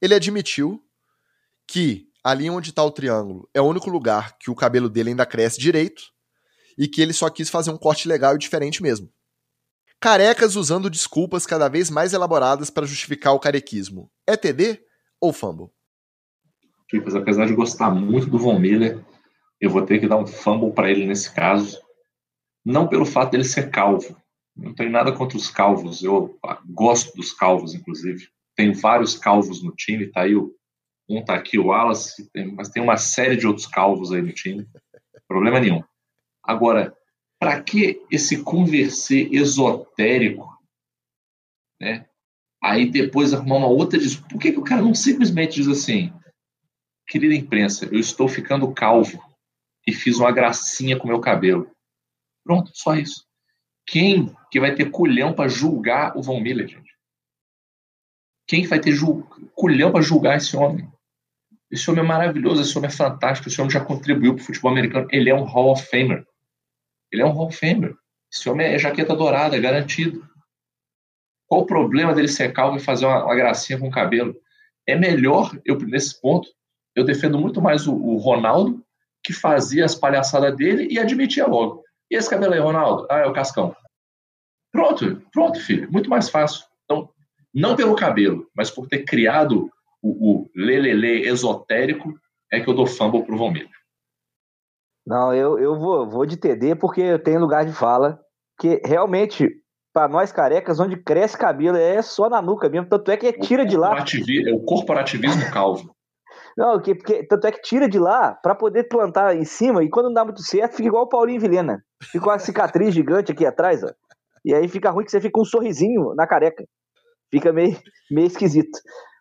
ele admitiu que ali onde está o triângulo é o único lugar que o cabelo dele ainda cresce direito e que ele só quis fazer um corte legal e diferente mesmo. Carecas usando desculpas cada vez mais elaboradas para justificar o carequismo. É TD ou fumble? Chicas, apesar de gostar muito do Von Miller, eu vou ter que dar um fumble para ele nesse caso. Não pelo fato dele ser calvo. Não tenho nada contra os calvos. Eu gosto dos calvos, inclusive. Tem vários calvos no time. Tá aí o, um tá aqui, o Wallace, tem, mas tem uma série de outros calvos aí no time. Problema nenhum. Agora, para que esse converser esotérico, né? Aí depois arrumar uma outra desculpa. Por que, que o cara não simplesmente diz assim, querida imprensa, eu estou ficando calvo e fiz uma gracinha com meu cabelo. Pronto, só isso. Quem que vai ter culhão para julgar o Von Miller, gente? Quem vai ter culhão para julgar esse homem? Esse homem é maravilhoso, esse homem é fantástico, esse homem já contribuiu para o futebol americano. Ele é um Hall of Famer. Ele é um Hall of Famer. Esse homem é jaqueta dourada, é garantido. Qual o problema dele ser calvo e fazer uma, uma gracinha com o cabelo? É melhor, eu nesse ponto, eu defendo muito mais o, o Ronaldo, que fazia as palhaçadas dele e admitia logo. E esse cabelo aí, Ronaldo? Ah, é o Cascão. Pronto, pronto, filho. Muito mais fácil. Então, não pelo cabelo, mas por ter criado o, o lelele esotérico, é que eu dou fumble pro Von Miller. Não, eu, eu vou, vou de TD porque eu tenho lugar de fala que realmente, para nós carecas, onde cresce cabelo é só na nuca mesmo. Tanto é que tira de lá. É o corporativismo calvo. Não, que, porque, tanto é que tira de lá para poder plantar em cima e quando não dá muito certo, fica igual o Paulinho Vilhena. Fica uma cicatriz gigante aqui atrás, ó. E aí fica ruim que você fica com um sorrisinho na careca. Fica meio, [LAUGHS] meio esquisito.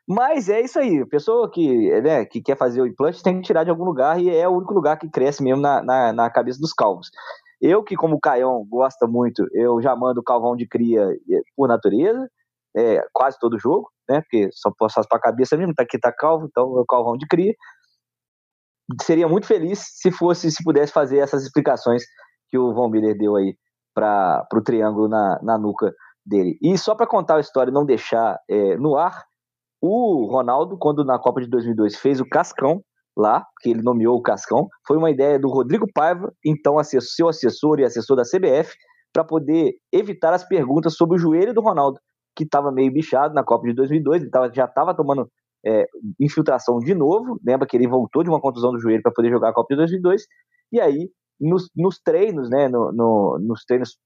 Mas é isso aí, pessoa que, né, que quer fazer o implante tem que tirar de algum lugar e é o único lugar que cresce mesmo na, na, na cabeça dos calvos. Eu, que como o Caião gosta muito, eu já mando calvão de cria por natureza, é, quase todo jogo, né? Porque só posso fazer para a cabeça mesmo, tá aqui tá calvo, então é o calvão de cria. Seria muito feliz se fosse, se pudesse fazer essas explicações que o Von Miller deu aí para o triângulo na, na nuca dele. E só para contar a história e não deixar é, no ar, o Ronaldo, quando na Copa de 2002 fez o Cascão lá, que ele nomeou o Cascão, foi uma ideia do Rodrigo Paiva, então seu assessor e assessor da CBF, para poder evitar as perguntas sobre o joelho do Ronaldo, que estava meio bichado na Copa de 2002, ele tava, já estava tomando é, infiltração de novo, lembra que ele voltou de uma contusão do joelho para poder jogar a Copa de 2002, e aí nos, nos treinos, né, no, no, nos treinos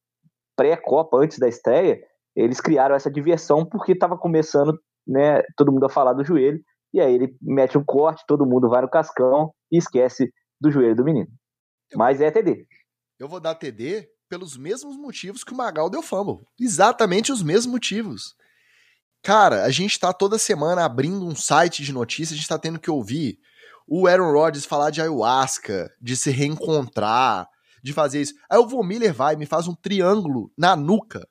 pré-Copa, antes da estreia, eles criaram essa diversão porque estava começando né, todo mundo a falar do joelho, e aí ele mete um corte, todo mundo vai no cascão e esquece do joelho do menino. Mas é TD. Eu vou dar TD pelos mesmos motivos que o Magal deu fumble. Exatamente os mesmos motivos. Cara, a gente tá toda semana abrindo um site de notícias, a gente tá tendo que ouvir o Aaron Rodgers falar de ayahuasca, de se reencontrar, de fazer isso. Aí o Von Miller vai me faz um triângulo na nuca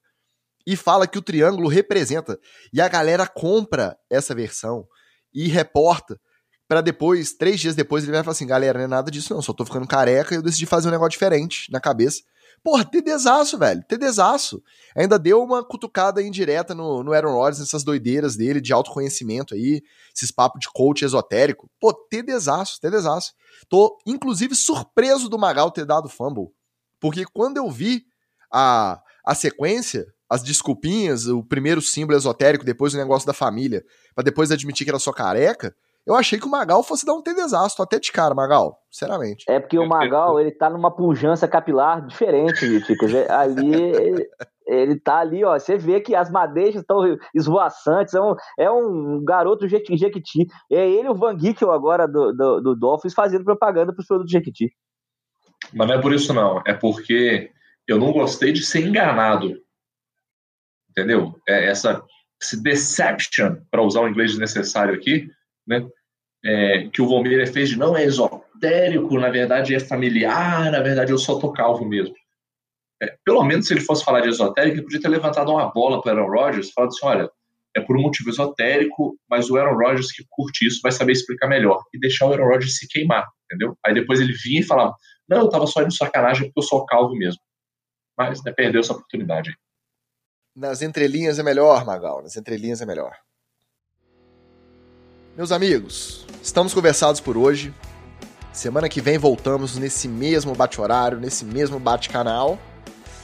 e fala que o triângulo representa. E a galera compra essa versão e reporta para depois, três dias depois, ele vai falar assim: galera, não é nada disso não, só tô ficando careca e eu decidi fazer um negócio diferente na cabeça. Porra, TDzaço, velho, TDzaço. Ainda deu uma cutucada indireta no, no Aaron Rodgers, nessas doideiras dele de autoconhecimento aí, esses papos de coach esotérico. Pô, TDzaço, TDzaço. Tô, inclusive, surpreso do Magal ter dado fumble, porque quando eu vi a, a sequência, as desculpinhas, o primeiro símbolo esotérico, depois o negócio da família, para depois admitir que era só careca, eu achei que o Magal fosse dar um desastre, até de cara, Magal, sinceramente. É porque o Magal, ele tá numa pujança capilar diferente, Ticas. Ali, ele, ele tá ali, ó, você vê que as madeixas estão esvoaçantes, é um, é um garoto Jequiti. É ele o Van Gickel agora do, do, do Dolphins fazendo propaganda pros produtos Jequiti. Mas não é por isso não, é porque eu não gostei de ser enganado entendeu? É essa esse deception, para usar o inglês necessário aqui, né? É, que o Von fez de não é esotérico, na verdade é familiar, na verdade eu só tô calvo mesmo. É, pelo menos, se ele fosse falar de esotérico, ele podia ter levantado uma bola para Aaron Rodgers falado assim: olha, é por um motivo esotérico, mas o Aaron Rodgers que curte isso vai saber explicar melhor. E deixar o Aaron Rodgers se queimar, entendeu? Aí depois ele vinha e falava: não, eu tava só indo sacanagem porque eu sou calvo mesmo. Mas né, perdeu essa oportunidade. Nas entrelinhas é melhor, Magal. Nas entrelinhas é melhor. Meus amigos, estamos conversados por hoje. Semana que vem voltamos nesse mesmo bate-horário, nesse mesmo bate-canal,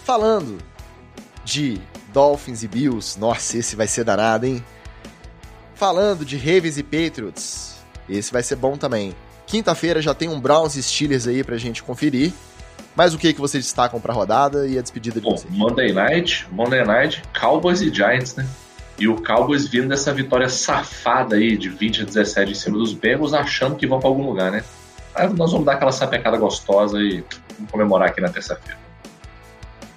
falando de Dolphins e Bills. Nossa, esse vai ser danado, hein? Falando de Ravens e Patriots. Esse vai ser bom também. Quinta-feira já tem um Browns e Steelers aí pra gente conferir. Mas o que que vocês destacam pra rodada e a despedida de Bom, vocês? Monday Night, Monday Night, Cowboys e Giants, né? E o Cowboys vindo dessa vitória safada aí de 20 a 17 em cima dos Bengals, achando que vão pra algum lugar, né? Aí nós vamos dar aquela sapecada gostosa e vamos comemorar aqui na terça-feira.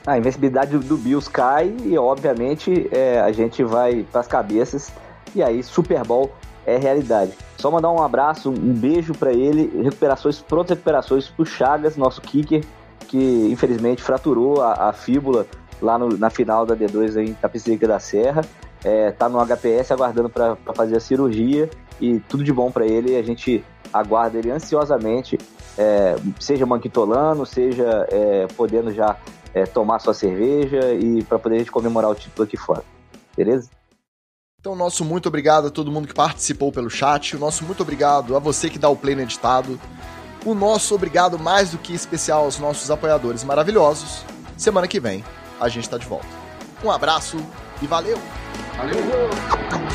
A invencibilidade do Bills cai e, obviamente, é, a gente vai para as cabeças. E aí, Super Bowl é realidade. Só mandar um abraço, um beijo para ele. Recuperações, prontas recuperações pro Chagas, nosso kicker, que infelizmente fraturou a, a fíbula lá no, na final da D2 em Tapicerica da Serra. É, tá no HPS aguardando para fazer a cirurgia e tudo de bom para ele. A gente aguarda ele ansiosamente, é, seja manquitolando, seja é, podendo já é, tomar sua cerveja e para poder a gente comemorar o título aqui fora. Beleza? Então, nosso muito obrigado a todo mundo que participou pelo chat. O nosso muito obrigado a você que dá o play no editado. O nosso obrigado mais do que especial aos nossos apoiadores maravilhosos. Semana que vem a gente está de volta. Um abraço e valeu! Valeu! [LAUGHS]